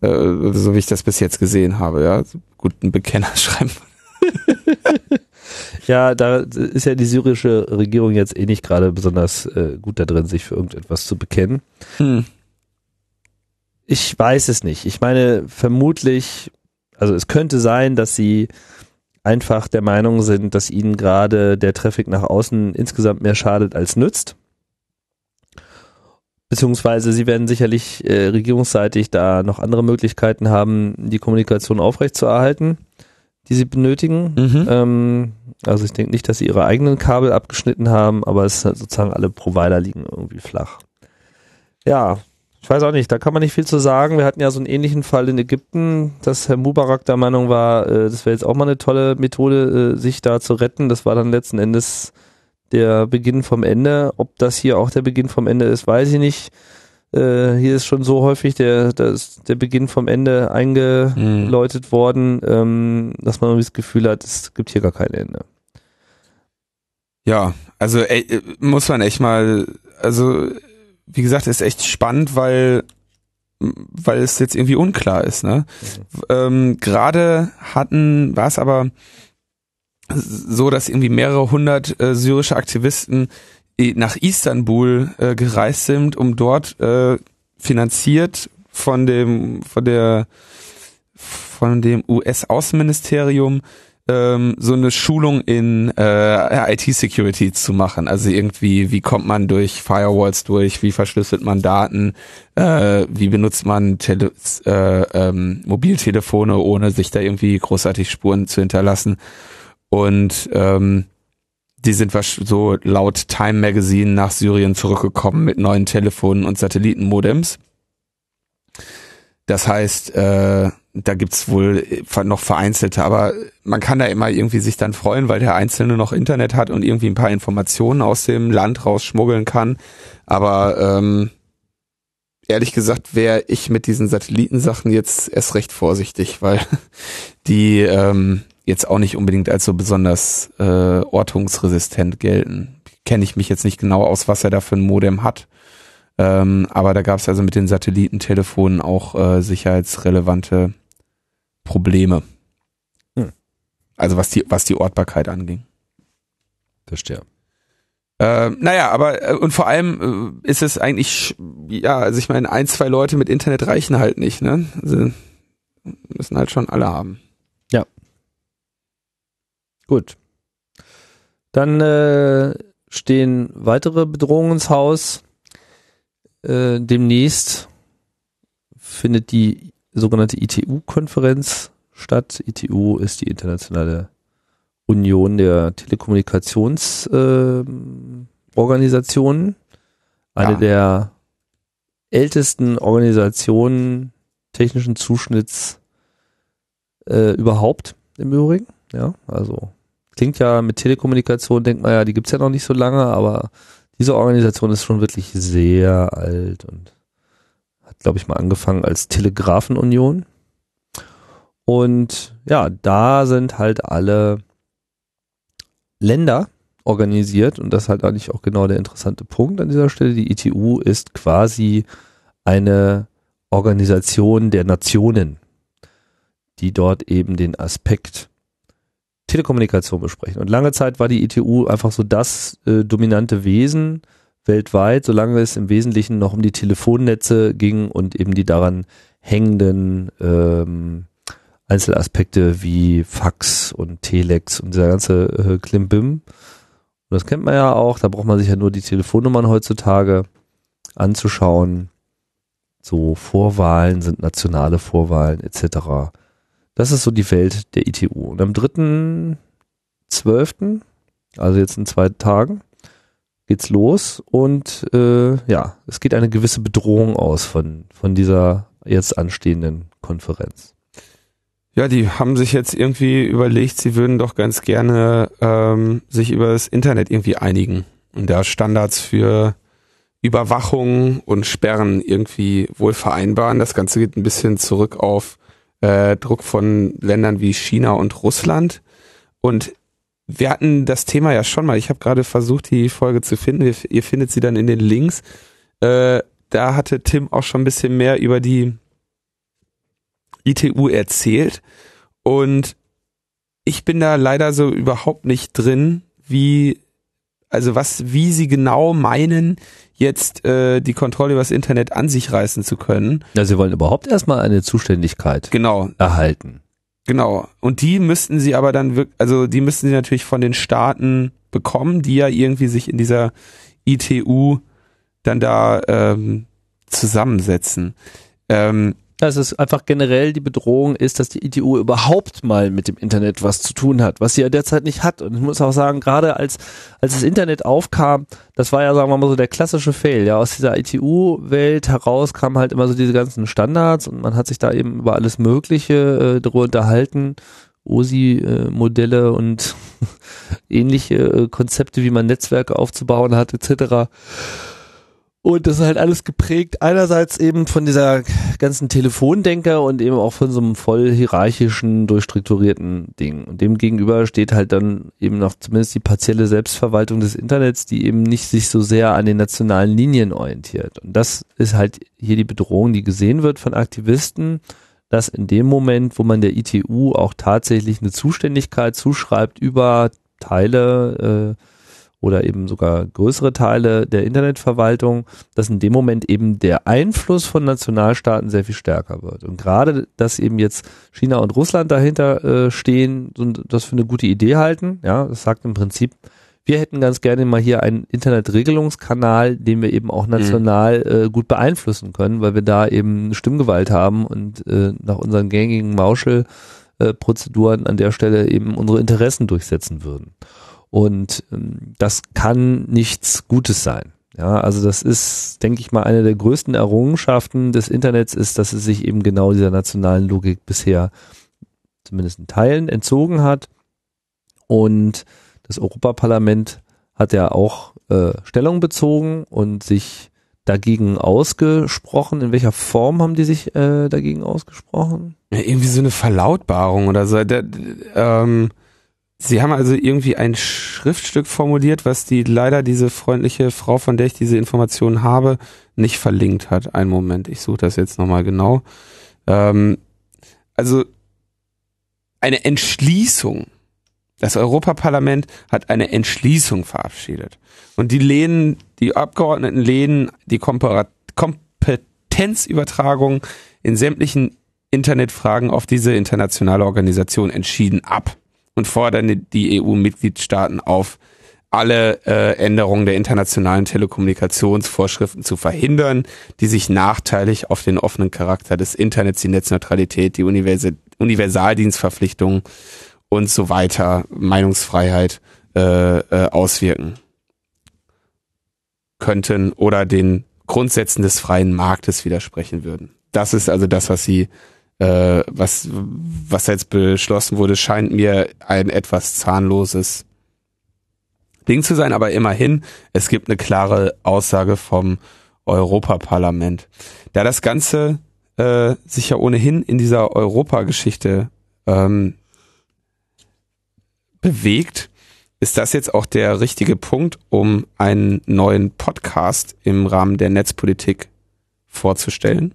so wie ich das bis jetzt gesehen habe. Ja, gut, ein Bekennerschreiben. Ja, da ist ja die syrische Regierung jetzt eh nicht gerade besonders äh, gut da drin, sich für irgendetwas zu bekennen. Hm. Ich weiß es nicht. Ich meine, vermutlich, also es könnte sein, dass sie einfach der Meinung sind, dass ihnen gerade der Traffic nach außen insgesamt mehr schadet als nützt. Beziehungsweise sie werden sicherlich äh, regierungsseitig da noch andere Möglichkeiten haben, die Kommunikation aufrechtzuerhalten, die sie benötigen. Mhm. Ähm, also ich denke nicht, dass sie ihre eigenen Kabel abgeschnitten haben, aber es ist halt sozusagen alle Provider liegen irgendwie flach. Ja, ich weiß auch nicht, da kann man nicht viel zu sagen. Wir hatten ja so einen ähnlichen Fall in Ägypten, dass Herr Mubarak der Meinung war, äh, das wäre jetzt auch mal eine tolle Methode, äh, sich da zu retten. Das war dann letzten Endes der Beginn vom Ende. Ob das hier auch der Beginn vom Ende ist, weiß ich nicht. Äh, hier ist schon so häufig der, das, der Beginn vom Ende eingeläutet worden, ähm, dass man irgendwie das Gefühl hat, es gibt hier gar kein Ende. Ja, also ey, äh, muss man echt mal, also wie gesagt, ist echt spannend, weil weil es jetzt irgendwie unklar ist. Ne? Ähm, Gerade hatten, war es aber so, dass irgendwie mehrere hundert äh, syrische Aktivisten nach Istanbul äh, gereist sind, um dort äh, finanziert von dem von der von dem US-Außenministerium ähm, so eine Schulung in äh, IT-Security zu machen. Also irgendwie, wie kommt man durch Firewalls durch, wie verschlüsselt man Daten, äh, wie benutzt man Tele äh, ähm, Mobiltelefone, ohne sich da irgendwie großartig Spuren zu hinterlassen. Und ähm, die sind so laut Time Magazine nach Syrien zurückgekommen mit neuen Telefonen und Satellitenmodems. Das heißt, äh, da gibt's wohl noch vereinzelte, aber man kann da immer irgendwie sich dann freuen, weil der Einzelne noch Internet hat und irgendwie ein paar Informationen aus dem Land rausschmuggeln kann. Aber ähm, ehrlich gesagt wäre ich mit diesen Satellitensachen jetzt erst recht vorsichtig, weil die ähm, jetzt auch nicht unbedingt als so besonders äh, ortungsresistent gelten. Kenne ich mich jetzt nicht genau aus, was er da für ein Modem hat. Ähm, aber da gab es also mit den Satellitentelefonen auch äh, sicherheitsrelevante Probleme. Hm. Also was die, was die Ortbarkeit anging. Verstehe. Äh, naja, aber äh, und vor allem äh, ist es eigentlich, ja, also ich meine, ein, zwei Leute mit Internet reichen halt nicht, ne? Also müssen halt schon alle haben. Gut. Dann äh, stehen weitere Bedrohungen ins Haus. Äh, demnächst findet die sogenannte ITU-Konferenz statt. ITU ist die internationale Union der Telekommunikationsorganisationen. Eine Ja. der ältesten Organisationen technischen Zuschnitts äh, überhaupt im Übrigen. Ja, also klingt ja mit Telekommunikation, denkt man ja, die gibt's ja noch nicht so lange, aber diese Organisation ist schon wirklich sehr alt und hat, glaube ich, mal angefangen als Telegrafenunion. Und ja, da sind halt alle Länder organisiert und das ist halt eigentlich auch genau der interessante Punkt an dieser Stelle. Die ITU ist quasi eine Organisation der Nationen, die dort eben den Aspekt Telekommunikation besprechen. Und lange Zeit war die ITU einfach so das äh, dominante Wesen weltweit, solange es im Wesentlichen noch um die Telefonnetze ging und eben die daran hängenden ähm, Einzelaspekte wie Fax und Telex und dieser ganze äh, Klimbim. Und das kennt man ja auch, da braucht man sich ja nur die Telefonnummern heutzutage anzuschauen. So Vorwahlen sind nationale Vorwahlen etc. Das ist so die Welt der ITU. Und am 3.12., also jetzt in zwei Tagen, geht's los und äh, ja, es geht eine gewisse Bedrohung aus von, von dieser jetzt anstehenden Konferenz. Ja, die haben sich jetzt irgendwie überlegt, sie würden doch ganz gerne ähm, sich über das Internet irgendwie einigen und da Standards für Überwachung und Sperren irgendwie wohl vereinbaren. Das Ganze geht ein bisschen zurück auf äh, Druck von Ländern wie China und Russland. Und wir hatten das Thema ja schon mal. Ich habe gerade versucht, die Folge zu finden. Ihr, ihr findet sie dann in den Links. Äh, da hatte Tim auch schon ein bisschen mehr über die ITU erzählt. Und ich bin da leider so überhaupt nicht drin, wie, also was, wie sie genau meinen, jetzt äh, die Kontrolle über das Internet an sich reißen zu können. Ja, sie wollen überhaupt erstmal eine Zuständigkeit Genau, erhalten. genau. Und die müssten sie aber dann wirklich, also die müssten sie natürlich von den Staaten bekommen, die ja irgendwie sich in dieser ITU dann da ähm, zusammensetzen. Ähm, dass es einfach generell die Bedrohung ist, dass die ITU überhaupt mal mit dem Internet was zu tun hat, was sie ja derzeit nicht hat. Und ich muss auch sagen, gerade als, als das Internet aufkam, das war ja, sagen wir mal so, der klassische Fail. Ja, aus dieser ITU-Welt heraus kamen halt immer so diese ganzen Standards und man hat sich da eben über alles Mögliche äh, darüber unterhalten. OSI-Modelle und ähnliche äh, Konzepte, wie man Netzwerke aufzubauen hat, etc. Und das ist halt alles geprägt einerseits eben von dieser ganzen Telefondenker und eben auch von so einem voll hierarchischen, durchstrukturierten Ding. Und dem gegenüber steht halt dann eben noch zumindest die partielle Selbstverwaltung des Internets, die eben nicht sich so sehr an den nationalen Linien orientiert. Und das ist halt hier die Bedrohung, die gesehen wird von Aktivisten, dass in dem Moment, wo man der ITU auch tatsächlich eine Zuständigkeit zuschreibt über Teile äh, oder eben sogar größere Teile der Internetverwaltung, dass in dem Moment eben der Einfluss von Nationalstaaten sehr viel stärker wird. Und gerade, dass eben jetzt China und Russland dahinter äh, stehen und das für eine gute Idee halten, ja, das sagt im Prinzip, wir hätten ganz gerne mal hier einen Internetregelungskanal, den wir eben auch national äh, gut beeinflussen können, weil wir da eben Stimmgewalt haben und äh, nach unseren gängigen Mauschel-Prozeduren an der Stelle eben unsere Interessen durchsetzen würden. Und ähm, das kann nichts Gutes sein. Ja, also das ist, denke ich mal, eine der größten Errungenschaften des Internets ist, dass es sich eben genau dieser nationalen Logik bisher zumindest in Teilen entzogen hat. Und das Europaparlament hat ja auch äh, Stellung bezogen und sich dagegen ausgesprochen. In welcher Form haben die sich äh, dagegen ausgesprochen? Ja, irgendwie so eine Verlautbarung oder so. Da, ähm, sie haben also irgendwie ein Schriftstück formuliert, was die leider diese freundliche Frau, von der ich diese Informationen habe, nicht verlinkt hat. Einen Moment, ich suche das jetzt nochmal genau. Ähm, also eine Entschließung Das Europaparlament hat eine Entschließung verabschiedet. Und die lehnen, die Abgeordneten lehnen die Kompetenzübertragung in sämtlichen Internetfragen auf diese internationale Organisation entschieden ab und fordern die EU-Mitgliedstaaten auf, alle äh, Änderungen der internationalen Telekommunikationsvorschriften zu verhindern, die sich nachteilig auf den offenen Charakter des Internets, die Netzneutralität, die Universal Universaldienstverpflichtung und so weiter, Meinungsfreiheit äh, äh, auswirken könnten oder den Grundsätzen des freien Marktes widersprechen würden. Das ist also das, was sie, äh, was, was jetzt beschlossen wurde, scheint mir ein etwas zahnloses Ding zu sein, aber immerhin, es gibt eine klare Aussage vom Europaparlament. Da das Ganze äh, sich ja ohnehin in dieser Europageschichte ähm, bewegt, ist das jetzt auch der richtige Punkt, um einen neuen Podcast im Rahmen der Netzpolitik vorzustellen.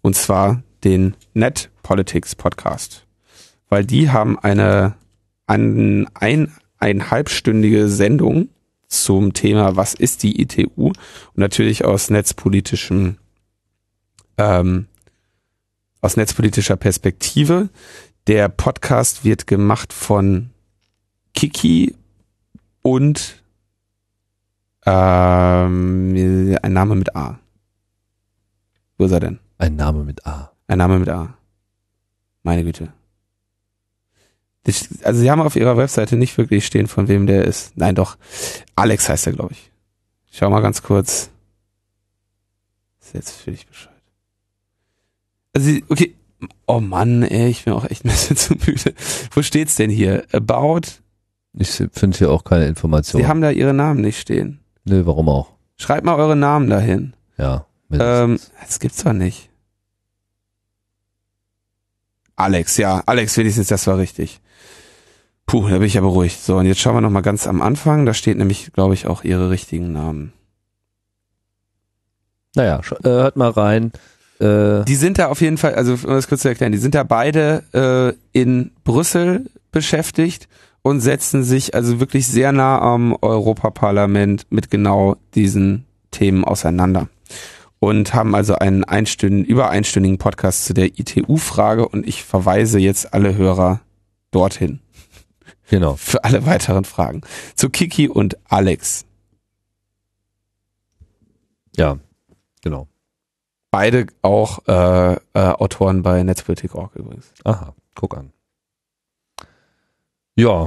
Und zwar den Net Politics Podcast. Weil die haben eine, ein, ein, eineinhalbstündige Sendung zum Thema, was ist die ITU? Und natürlich aus netzpolitischem, ähm, aus netzpolitischer Perspektive. Der Podcast wird gemacht von Kiki und ähm, ein Name mit A. Wo ist er denn? Ein Name mit A. Ein Name mit A. Meine Güte. Also sie haben auf ihrer Webseite nicht wirklich stehen, von wem der ist. Nein, doch. Alex heißt er, glaube ich. Schau mal ganz kurz. ist jetzt völlig bescheuert. Also, sie, okay. Oh Mann, ey, ich bin auch echt ein bisschen zu müde. Wo steht's denn hier? About ich finde hier auch keine Informationen. Sie haben da ihre Namen nicht stehen. Nö, warum auch? Schreibt mal eure Namen dahin. Ja. Ähm, das gibt's zwar nicht. Alex, ja, Alex wenigstens, das war richtig. Puh, da bin ich ja beruhigt. So, und jetzt schauen wir noch mal ganz am Anfang. Da steht nämlich, glaube ich, auch ihre richtigen Namen. Naja, äh, hört mal rein. Äh, die sind da auf jeden Fall, also um das kurz zu erklären, die sind da beide äh, in Brüssel beschäftigt und setzen sich also wirklich sehr nah am Europaparlament mit genau diesen Themen auseinander. Und haben also einen einstündigen, über einstündigen Podcast zu der ITU-Frage und ich verweise jetzt alle Hörer dorthin. Genau. Für alle weiteren Fragen. Zu Kiki und Alex. Ja, genau. Beide auch äh, äh, Autoren bei Netzpolitik.org übrigens. Aha, guck an. Ja.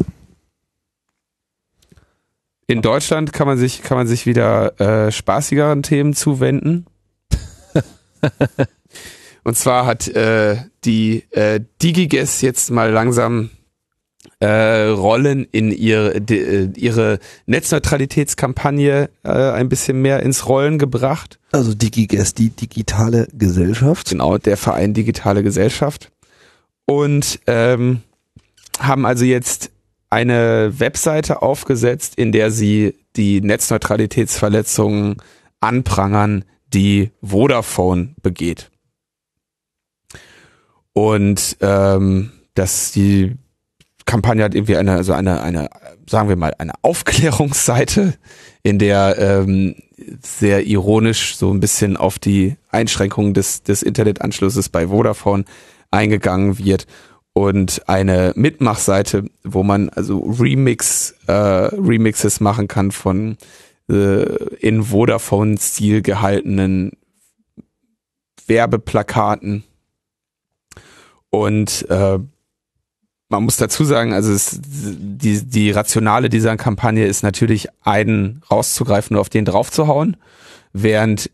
In Deutschland kann man sich, kann man sich wieder äh, spaßigeren Themen zuwenden. Und zwar hat äh, die äh, DigiGuess jetzt mal langsam äh, Rollen in ihre, die, äh, ihre Netzneutralitätskampagne äh, ein bisschen mehr ins Rollen gebracht. Also DigiGuess, die digitale Gesellschaft. Genau, der Verein Digitale Gesellschaft. Und ähm, haben also jetzt eine Webseite aufgesetzt, in der sie die Netzneutralitätsverletzungen anprangern, die Vodafone begeht. Und ähm, dass die Kampagne hat irgendwie eine, also eine, eine, sagen wir mal, eine Aufklärungsseite, in der ähm, sehr ironisch so ein bisschen auf die Einschränkungen des, des Internetanschlusses bei Vodafone eingegangen wird und eine Mitmachseite, wo man also Remix, äh, Remixes machen kann von äh, in Vodafone-Stil gehaltenen Werbeplakaten. Und äh, man muss dazu sagen, also es, die, die Rationale dieser Kampagne ist natürlich, einen rauszugreifen und auf den draufzuhauen, während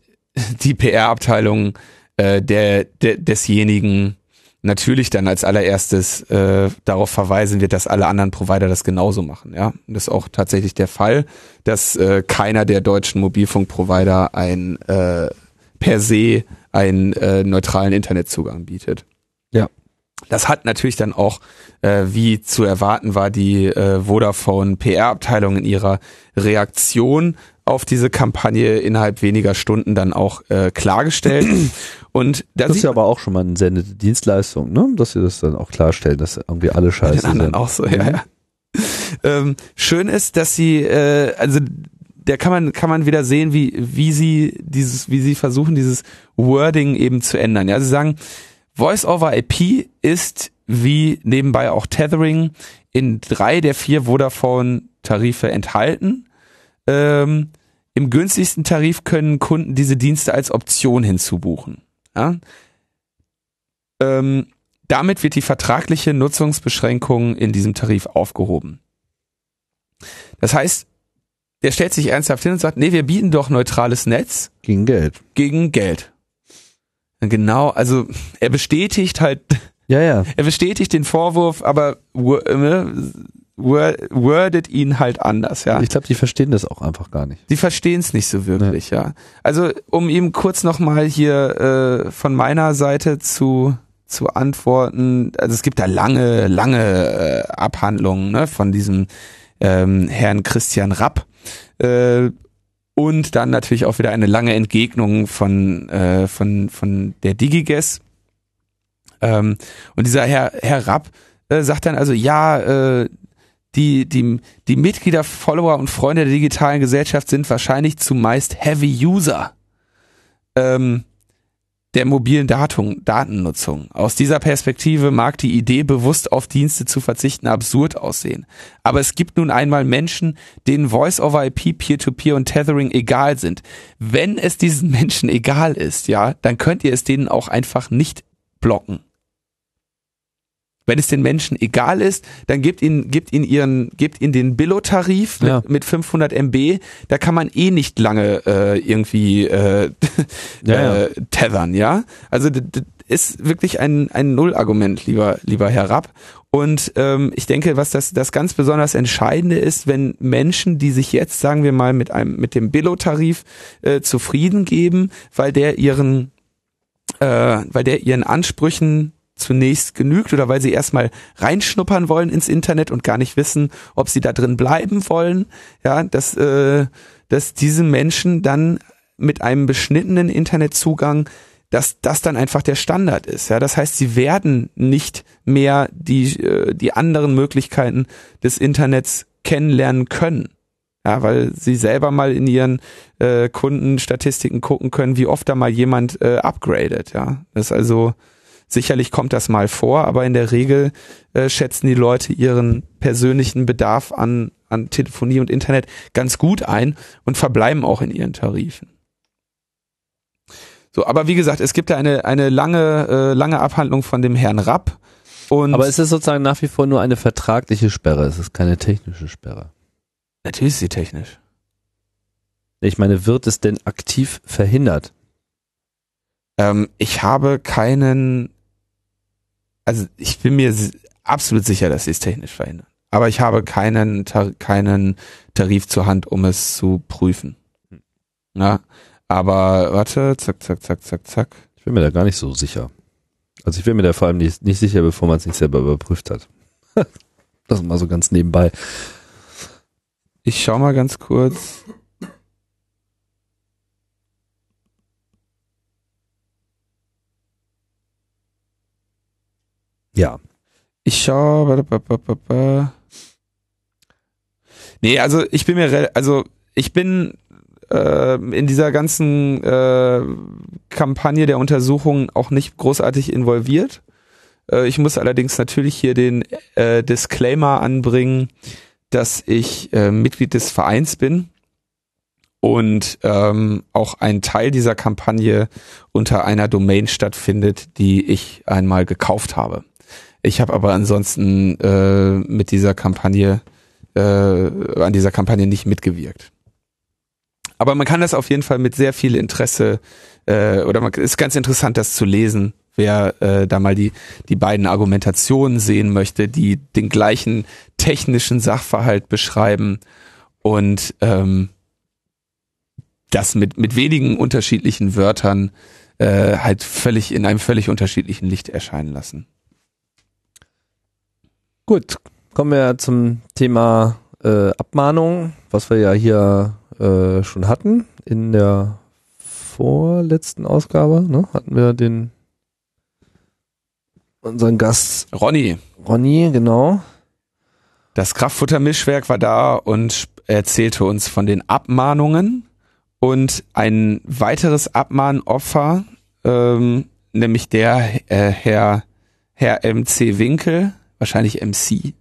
die PR-Abteilung äh, der, der desjenigen natürlich dann als allererstes äh, darauf verweisen wird, dass alle anderen Provider das genauso machen. Ja, und das ist auch tatsächlich der Fall, dass äh, keiner der deutschen Mobilfunkprovider ein äh, per se einen äh, neutralen Internetzugang bietet. Ja. Das hat natürlich dann auch, äh, wie zu erwarten war, die äh, Vodafone PR-Abteilung in ihrer Reaktion auf diese Kampagne innerhalb weniger Stunden dann auch äh, klargestellt. Und da das ist ja aber auch schon mal eine sendete Dienstleistung, ne? Dass sie das dann auch klarstellen, dass irgendwie alle scheiße den anderen sind. auch so, ja, ja. ähm, schön ist, dass sie, äh, also der kann man kann man wieder sehen, wie wie sie dieses wie sie versuchen dieses Wording eben zu ändern. Ja, sie sagen Voice over IP ist wie nebenbei auch Tethering in drei der vier Vodafone Tarife enthalten. Ähm, Im günstigsten Tarif können Kunden diese Dienste als Option hinzubuchen. Ja? Ähm, damit wird die vertragliche Nutzungsbeschränkung in diesem Tarif aufgehoben. Das heißt, der stellt sich ernsthaft hin und sagt, nee, wir bieten doch neutrales Netz. Gegen Geld. Gegen Geld. Genau, also er bestätigt halt, ja, ja. er bestätigt den Vorwurf, aber ne, wordet ihn halt anders, ja. Ich glaube, die verstehen das auch einfach gar nicht. Die verstehen es nicht so wirklich, nee. ja. Also um ihm kurz nochmal hier äh, von meiner Seite zu zu antworten, also es gibt da lange, lange äh, Abhandlungen ne, von diesem ähm, Herrn Christian Rapp, äh, und dann natürlich auch wieder eine lange Entgegnung von, äh, von, von der Digiges. Ähm, und dieser Herr, Herr Rapp äh, sagt dann also, ja, äh, die, die, die Mitglieder, Follower und Freunde der digitalen Gesellschaft sind wahrscheinlich zumeist Heavy User. Ähm, der mobilen Datung, Datennutzung. Aus dieser Perspektive mag die Idee, bewusst auf Dienste zu verzichten, absurd aussehen. Aber es gibt nun einmal Menschen, denen Voice-over-IP, Peer-to-Peer und Tethering egal sind. Wenn es diesen Menschen egal ist, ja, dann könnt ihr es denen auch einfach nicht blocken. Wenn es den Menschen egal ist, dann gibt ihnen, gibt ihnen ihren, gibt ihnen den Billo-Tarif mit, ja. mit 500 MB. Da kann man eh nicht lange äh, irgendwie äh, ja, äh, tethern, ja. Also das ist wirklich ein ein Nullargument, lieber lieber Herr Rapp. Und ähm, ich denke, was das das ganz besonders Entscheidende ist, wenn Menschen, die sich jetzt, sagen wir mal, mit einem mit dem Billo-Tarif äh, zufrieden geben, weil der ihren äh, weil der ihren Ansprüchen zunächst genügt oder weil sie erstmal reinschnuppern wollen ins Internet und gar nicht wissen, ob sie da drin bleiben wollen, ja, dass, äh, dass diese Menschen dann mit einem beschnittenen Internetzugang dass das dann einfach der Standard ist. Ja, das heißt, sie werden nicht mehr die äh, die anderen Möglichkeiten des Internets kennenlernen können. Ja, weil sie selber mal in ihren äh, Kundenstatistiken gucken können, wie oft da mal jemand äh, upgradet. Ja, das ist also Sicherlich kommt das mal vor, aber in der Regel äh, schätzen die Leute ihren persönlichen Bedarf an, an Telefonie und Internet ganz gut ein und verbleiben auch in ihren Tarifen. So, aber wie gesagt, es gibt da eine, eine lange, äh, lange Abhandlung von dem Herrn Rapp. Und aber es ist sozusagen nach wie vor nur eine vertragliche Sperre, es ist keine technische Sperre. Natürlich ist sie technisch. Ich meine, wird es denn aktiv verhindert? Ähm, ich habe keinen also ich bin mir absolut sicher, dass sie es technisch verhindern. Aber ich habe keinen, keinen Tarif zur Hand, um es zu prüfen. Ja, aber warte, zack, zack, zack, zack, zack. Ich bin mir da gar nicht so sicher. Also ich bin mir da vor allem nicht, nicht sicher, bevor man es nicht selber überprüft hat. das mal so ganz nebenbei. Ich schau mal ganz kurz. Ja. Ich schaue. Nee, also ich bin mir, also ich bin äh, in dieser ganzen äh, Kampagne der Untersuchung auch nicht großartig involviert. Äh, ich muss allerdings natürlich hier den äh, Disclaimer anbringen, dass ich äh, Mitglied des Vereins bin und ähm, auch ein Teil dieser Kampagne unter einer Domain stattfindet, die ich einmal gekauft habe. Ich habe aber ansonsten äh, mit dieser Kampagne, äh, an dieser Kampagne nicht mitgewirkt. Aber man kann das auf jeden Fall mit sehr viel Interesse, äh, oder man ist ganz interessant, das zu lesen, wer äh, da mal die, die beiden Argumentationen sehen möchte, die den gleichen technischen Sachverhalt beschreiben und ähm, das mit, mit wenigen unterschiedlichen Wörtern äh, halt völlig in einem völlig unterschiedlichen Licht erscheinen lassen. Gut, kommen wir zum Thema äh, Abmahnung, was wir ja hier äh, schon hatten in der vorletzten Ausgabe. Ne? Hatten wir den unseren Gast Ronny. Ronny, genau. Das Kraftfuttermischwerk war da und erzählte uns von den Abmahnungen und ein weiteres Abmahnopfer, ähm, nämlich der äh, Herr, Herr MC Winkel, wahrscheinlich MC,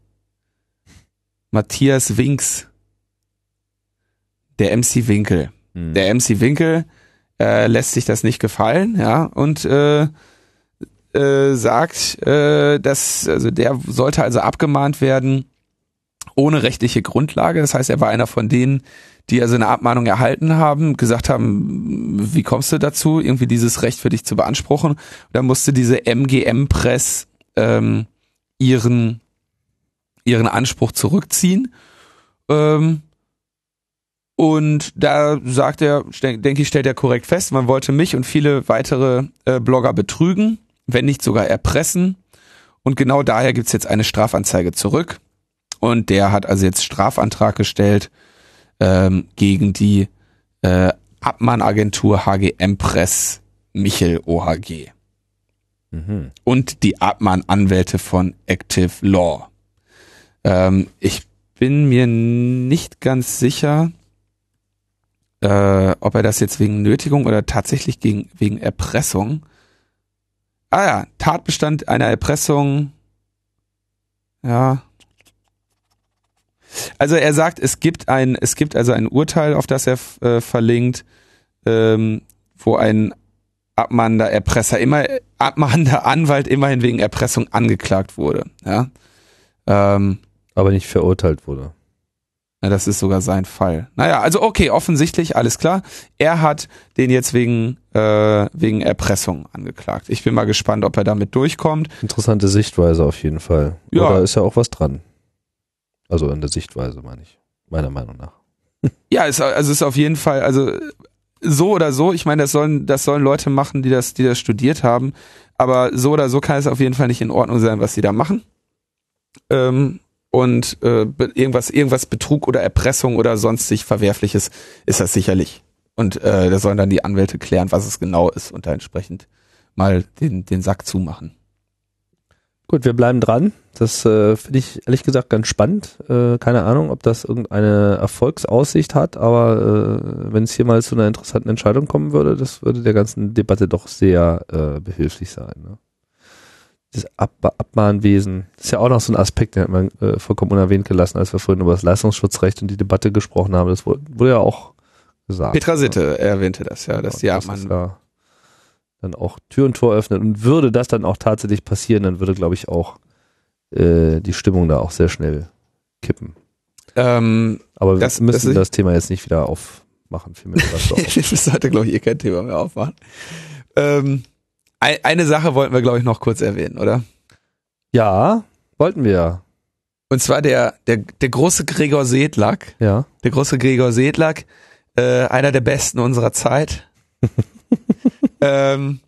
Matthias Winks, der MC Winkel. Hm. Der MC Winkel äh, lässt sich das nicht gefallen, ja, und äh, äh, sagt, äh, dass also der sollte also abgemahnt werden ohne rechtliche Grundlage. Das heißt, er war einer von denen, die also eine Abmahnung erhalten haben, gesagt haben, wie kommst du dazu, irgendwie dieses Recht für dich zu beanspruchen? Und dann musste diese MGM Press ähm, ihren ihren Anspruch zurückziehen. Ähm, und da sagt er, denke ich, stellt er korrekt fest, man wollte mich und viele weitere äh, Blogger betrügen, wenn nicht sogar erpressen. Und genau daher gibt's jetzt eine Strafanzeige zurück. Und der hat also jetzt Strafantrag gestellt ähm, gegen die äh, Abmahnagentur HGM Press Michel OHG Und die Abmahnanwälte von Active Law. Ähm, ich bin mir nicht ganz sicher, äh, ob er das jetzt wegen Nötigung oder tatsächlich gegen, wegen Erpressung. Ah ja, Tatbestand einer Erpressung. Ja. Also er sagt, es gibt ein, es gibt also ein Urteil, auf das er äh, verlinkt, ähm, wo ein abmahnender Erpresser immer, abmahnender Anwalt immerhin wegen Erpressung angeklagt wurde. Ja. Ähm, Aber nicht verurteilt wurde. ja, das ist sogar sein Fall. Naja, also okay, offensichtlich, alles klar. Er hat den jetzt wegen, äh, wegen Erpressung angeklagt. Ich bin mal gespannt, ob er damit durchkommt. Interessante Sichtweise auf jeden Fall. Ja. Da ist ja auch was dran. Also in der Sichtweise, meine ich. Meiner Meinung nach. Ja, ist, also ist auf jeden Fall, also so oder so, ich meine, das sollen, das sollen Leute machen, die das, die das studiert haben, aber so oder so kann es auf jeden Fall nicht in Ordnung sein, was sie da machen. Ähm, und äh, irgendwas, irgendwas Betrug oder Erpressung oder sonstig Verwerfliches ist das sicherlich. Und äh, da sollen dann die Anwälte klären, was es genau ist und da entsprechend mal den, den Sack zumachen. Gut, wir bleiben dran. Das äh, finde ich ehrlich gesagt ganz spannend. Äh, keine Ahnung, ob das irgendeine Erfolgsaussicht hat, aber äh, wenn es hier mal zu einer interessanten Entscheidung kommen würde, das würde der ganzen Debatte doch sehr äh, behilflich sein. Ne? Das Ab Abmahnwesen ist ja auch noch so ein Aspekt, den hat man äh, vollkommen unerwähnt gelassen, als wir vorhin über das Leistungsschutzrecht und die Debatte gesprochen haben. Das wurde, wurde ja auch gesagt. Petra Sitte erwähnte das ja, dass die das Abmann ist ja dann auch Tür und Tor öffnet. Und würde das dann auch tatsächlich passieren, dann würde, glaube ich, auch äh, die Stimmung da auch sehr schnell kippen. ähm, Aber Das- wir müssen das das, Thema jetzt nicht wieder aufmachen. Was auf. das sollte, glaube ich, eh kein Thema mehr aufmachen. Ähm, ein- eine Sache wollten wir, glaube ich, noch kurz erwähnen, oder? ja, wollten wir. Und zwar der, der, der große Gregor Sedlak, Ja. der große Gregor Sedlak, äh, einer der besten unserer Zeit. ähm,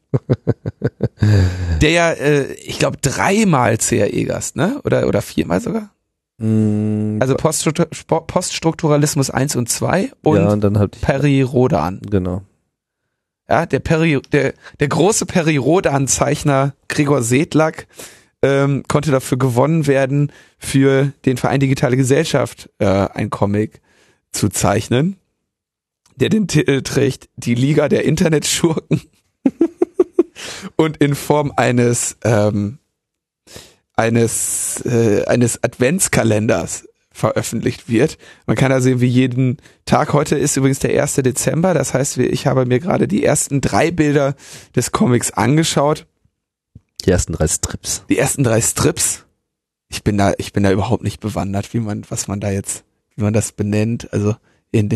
der ja, äh, ich glaube, dreimal CRE-Gast, ne? Oder, oder viermal sogar? Mm, Also Poststruktur Poststrukturalismus 1 und 2 und ja, und dann ich, Peri Rodan. genau. Ja, der Peri, der, der große Peri Rodan-Zeichner Gregor Sedlak ähm, konnte dafür gewonnen werden, für den Verein Digitale Gesellschaft äh, ein Comic zu zeichnen, der den Titel trägt Die Liga der Internetschurken und in Form eines ähm, eines äh, eines Adventskalenders veröffentlicht wird. Man kann da sehen, wie jeden Tag. Heute ist übrigens der 1. Dezember. Das heißt, ich habe mir gerade die ersten drei Bilder des Comics angeschaut. Die ersten drei Strips. Die ersten drei Strips. Ich bin da, ich bin da überhaupt nicht bewandert, wie man, was man da jetzt, wie man das benennt. Also in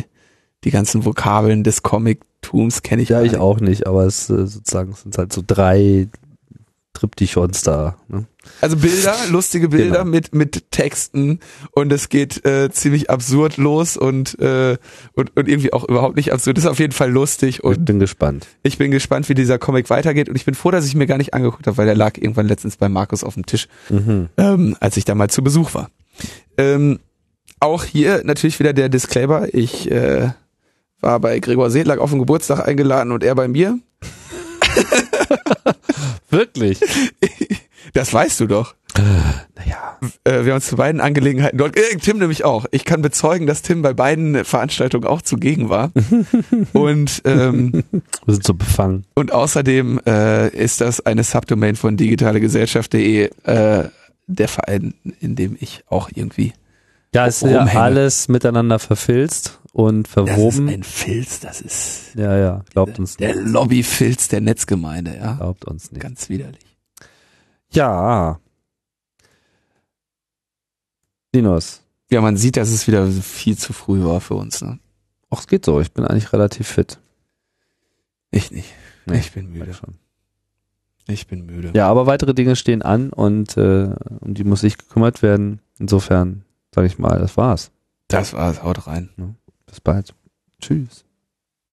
die, ganzen Vokabeln des Comic-Tums kenne ich Ja, ich auch nicht, aber es äh, sozusagen es sind halt so drei Triptychons da. Ne? Also Bilder, lustige Bilder Genau. mit mit Texten und es geht äh, ziemlich absurd los und äh, und und irgendwie auch überhaupt nicht absurd. Ist auf jeden Fall lustig Ich und bin gespannt. ich bin gespannt, wie dieser Comic weitergeht und ich bin froh, dass ich mir gar nicht angeguckt habe, weil der lag irgendwann letztens bei Markus auf dem Tisch, Mhm. ähm, als ich da mal zu Besuch war. Ähm, auch hier natürlich wieder der Disclaimer. Ich äh, war bei Gregor Sedlak auf den Geburtstag eingeladen und er bei mir. Wirklich? Das weißt du doch. naja. Äh, wir haben uns zu beiden Angelegenheiten dort, äh, Tim nämlich auch. Ich kann bezeugen, dass Tim bei beiden Veranstaltungen auch zugegen war. und ähm, wir sind so befangen. Und außerdem äh, ist das eine Subdomain von digitalegesellschaft.de, äh, der Verein, in dem ich auch irgendwie ja, ist ja alles miteinander verfilzt und verwoben. Das ist ein Filz, das ist. Ja, ja, glaubt uns nicht. Der Lobbyfilz der Netzgemeinde, ja. Glaubt uns nicht. Ganz widerlich. Ja. Linus. Ja, man sieht, dass es wieder viel zu früh war für uns, ne? Ach, es geht so. Ich bin eigentlich relativ fit. Ich nicht. Nee, ich bin müde. Schon. Ich bin müde. Ja, aber weitere Dinge stehen an und äh, um die muss sich gekümmert werden. Insofern sage ich mal, das war's. Das war's. Haut rein. Bis bald. Tschüss.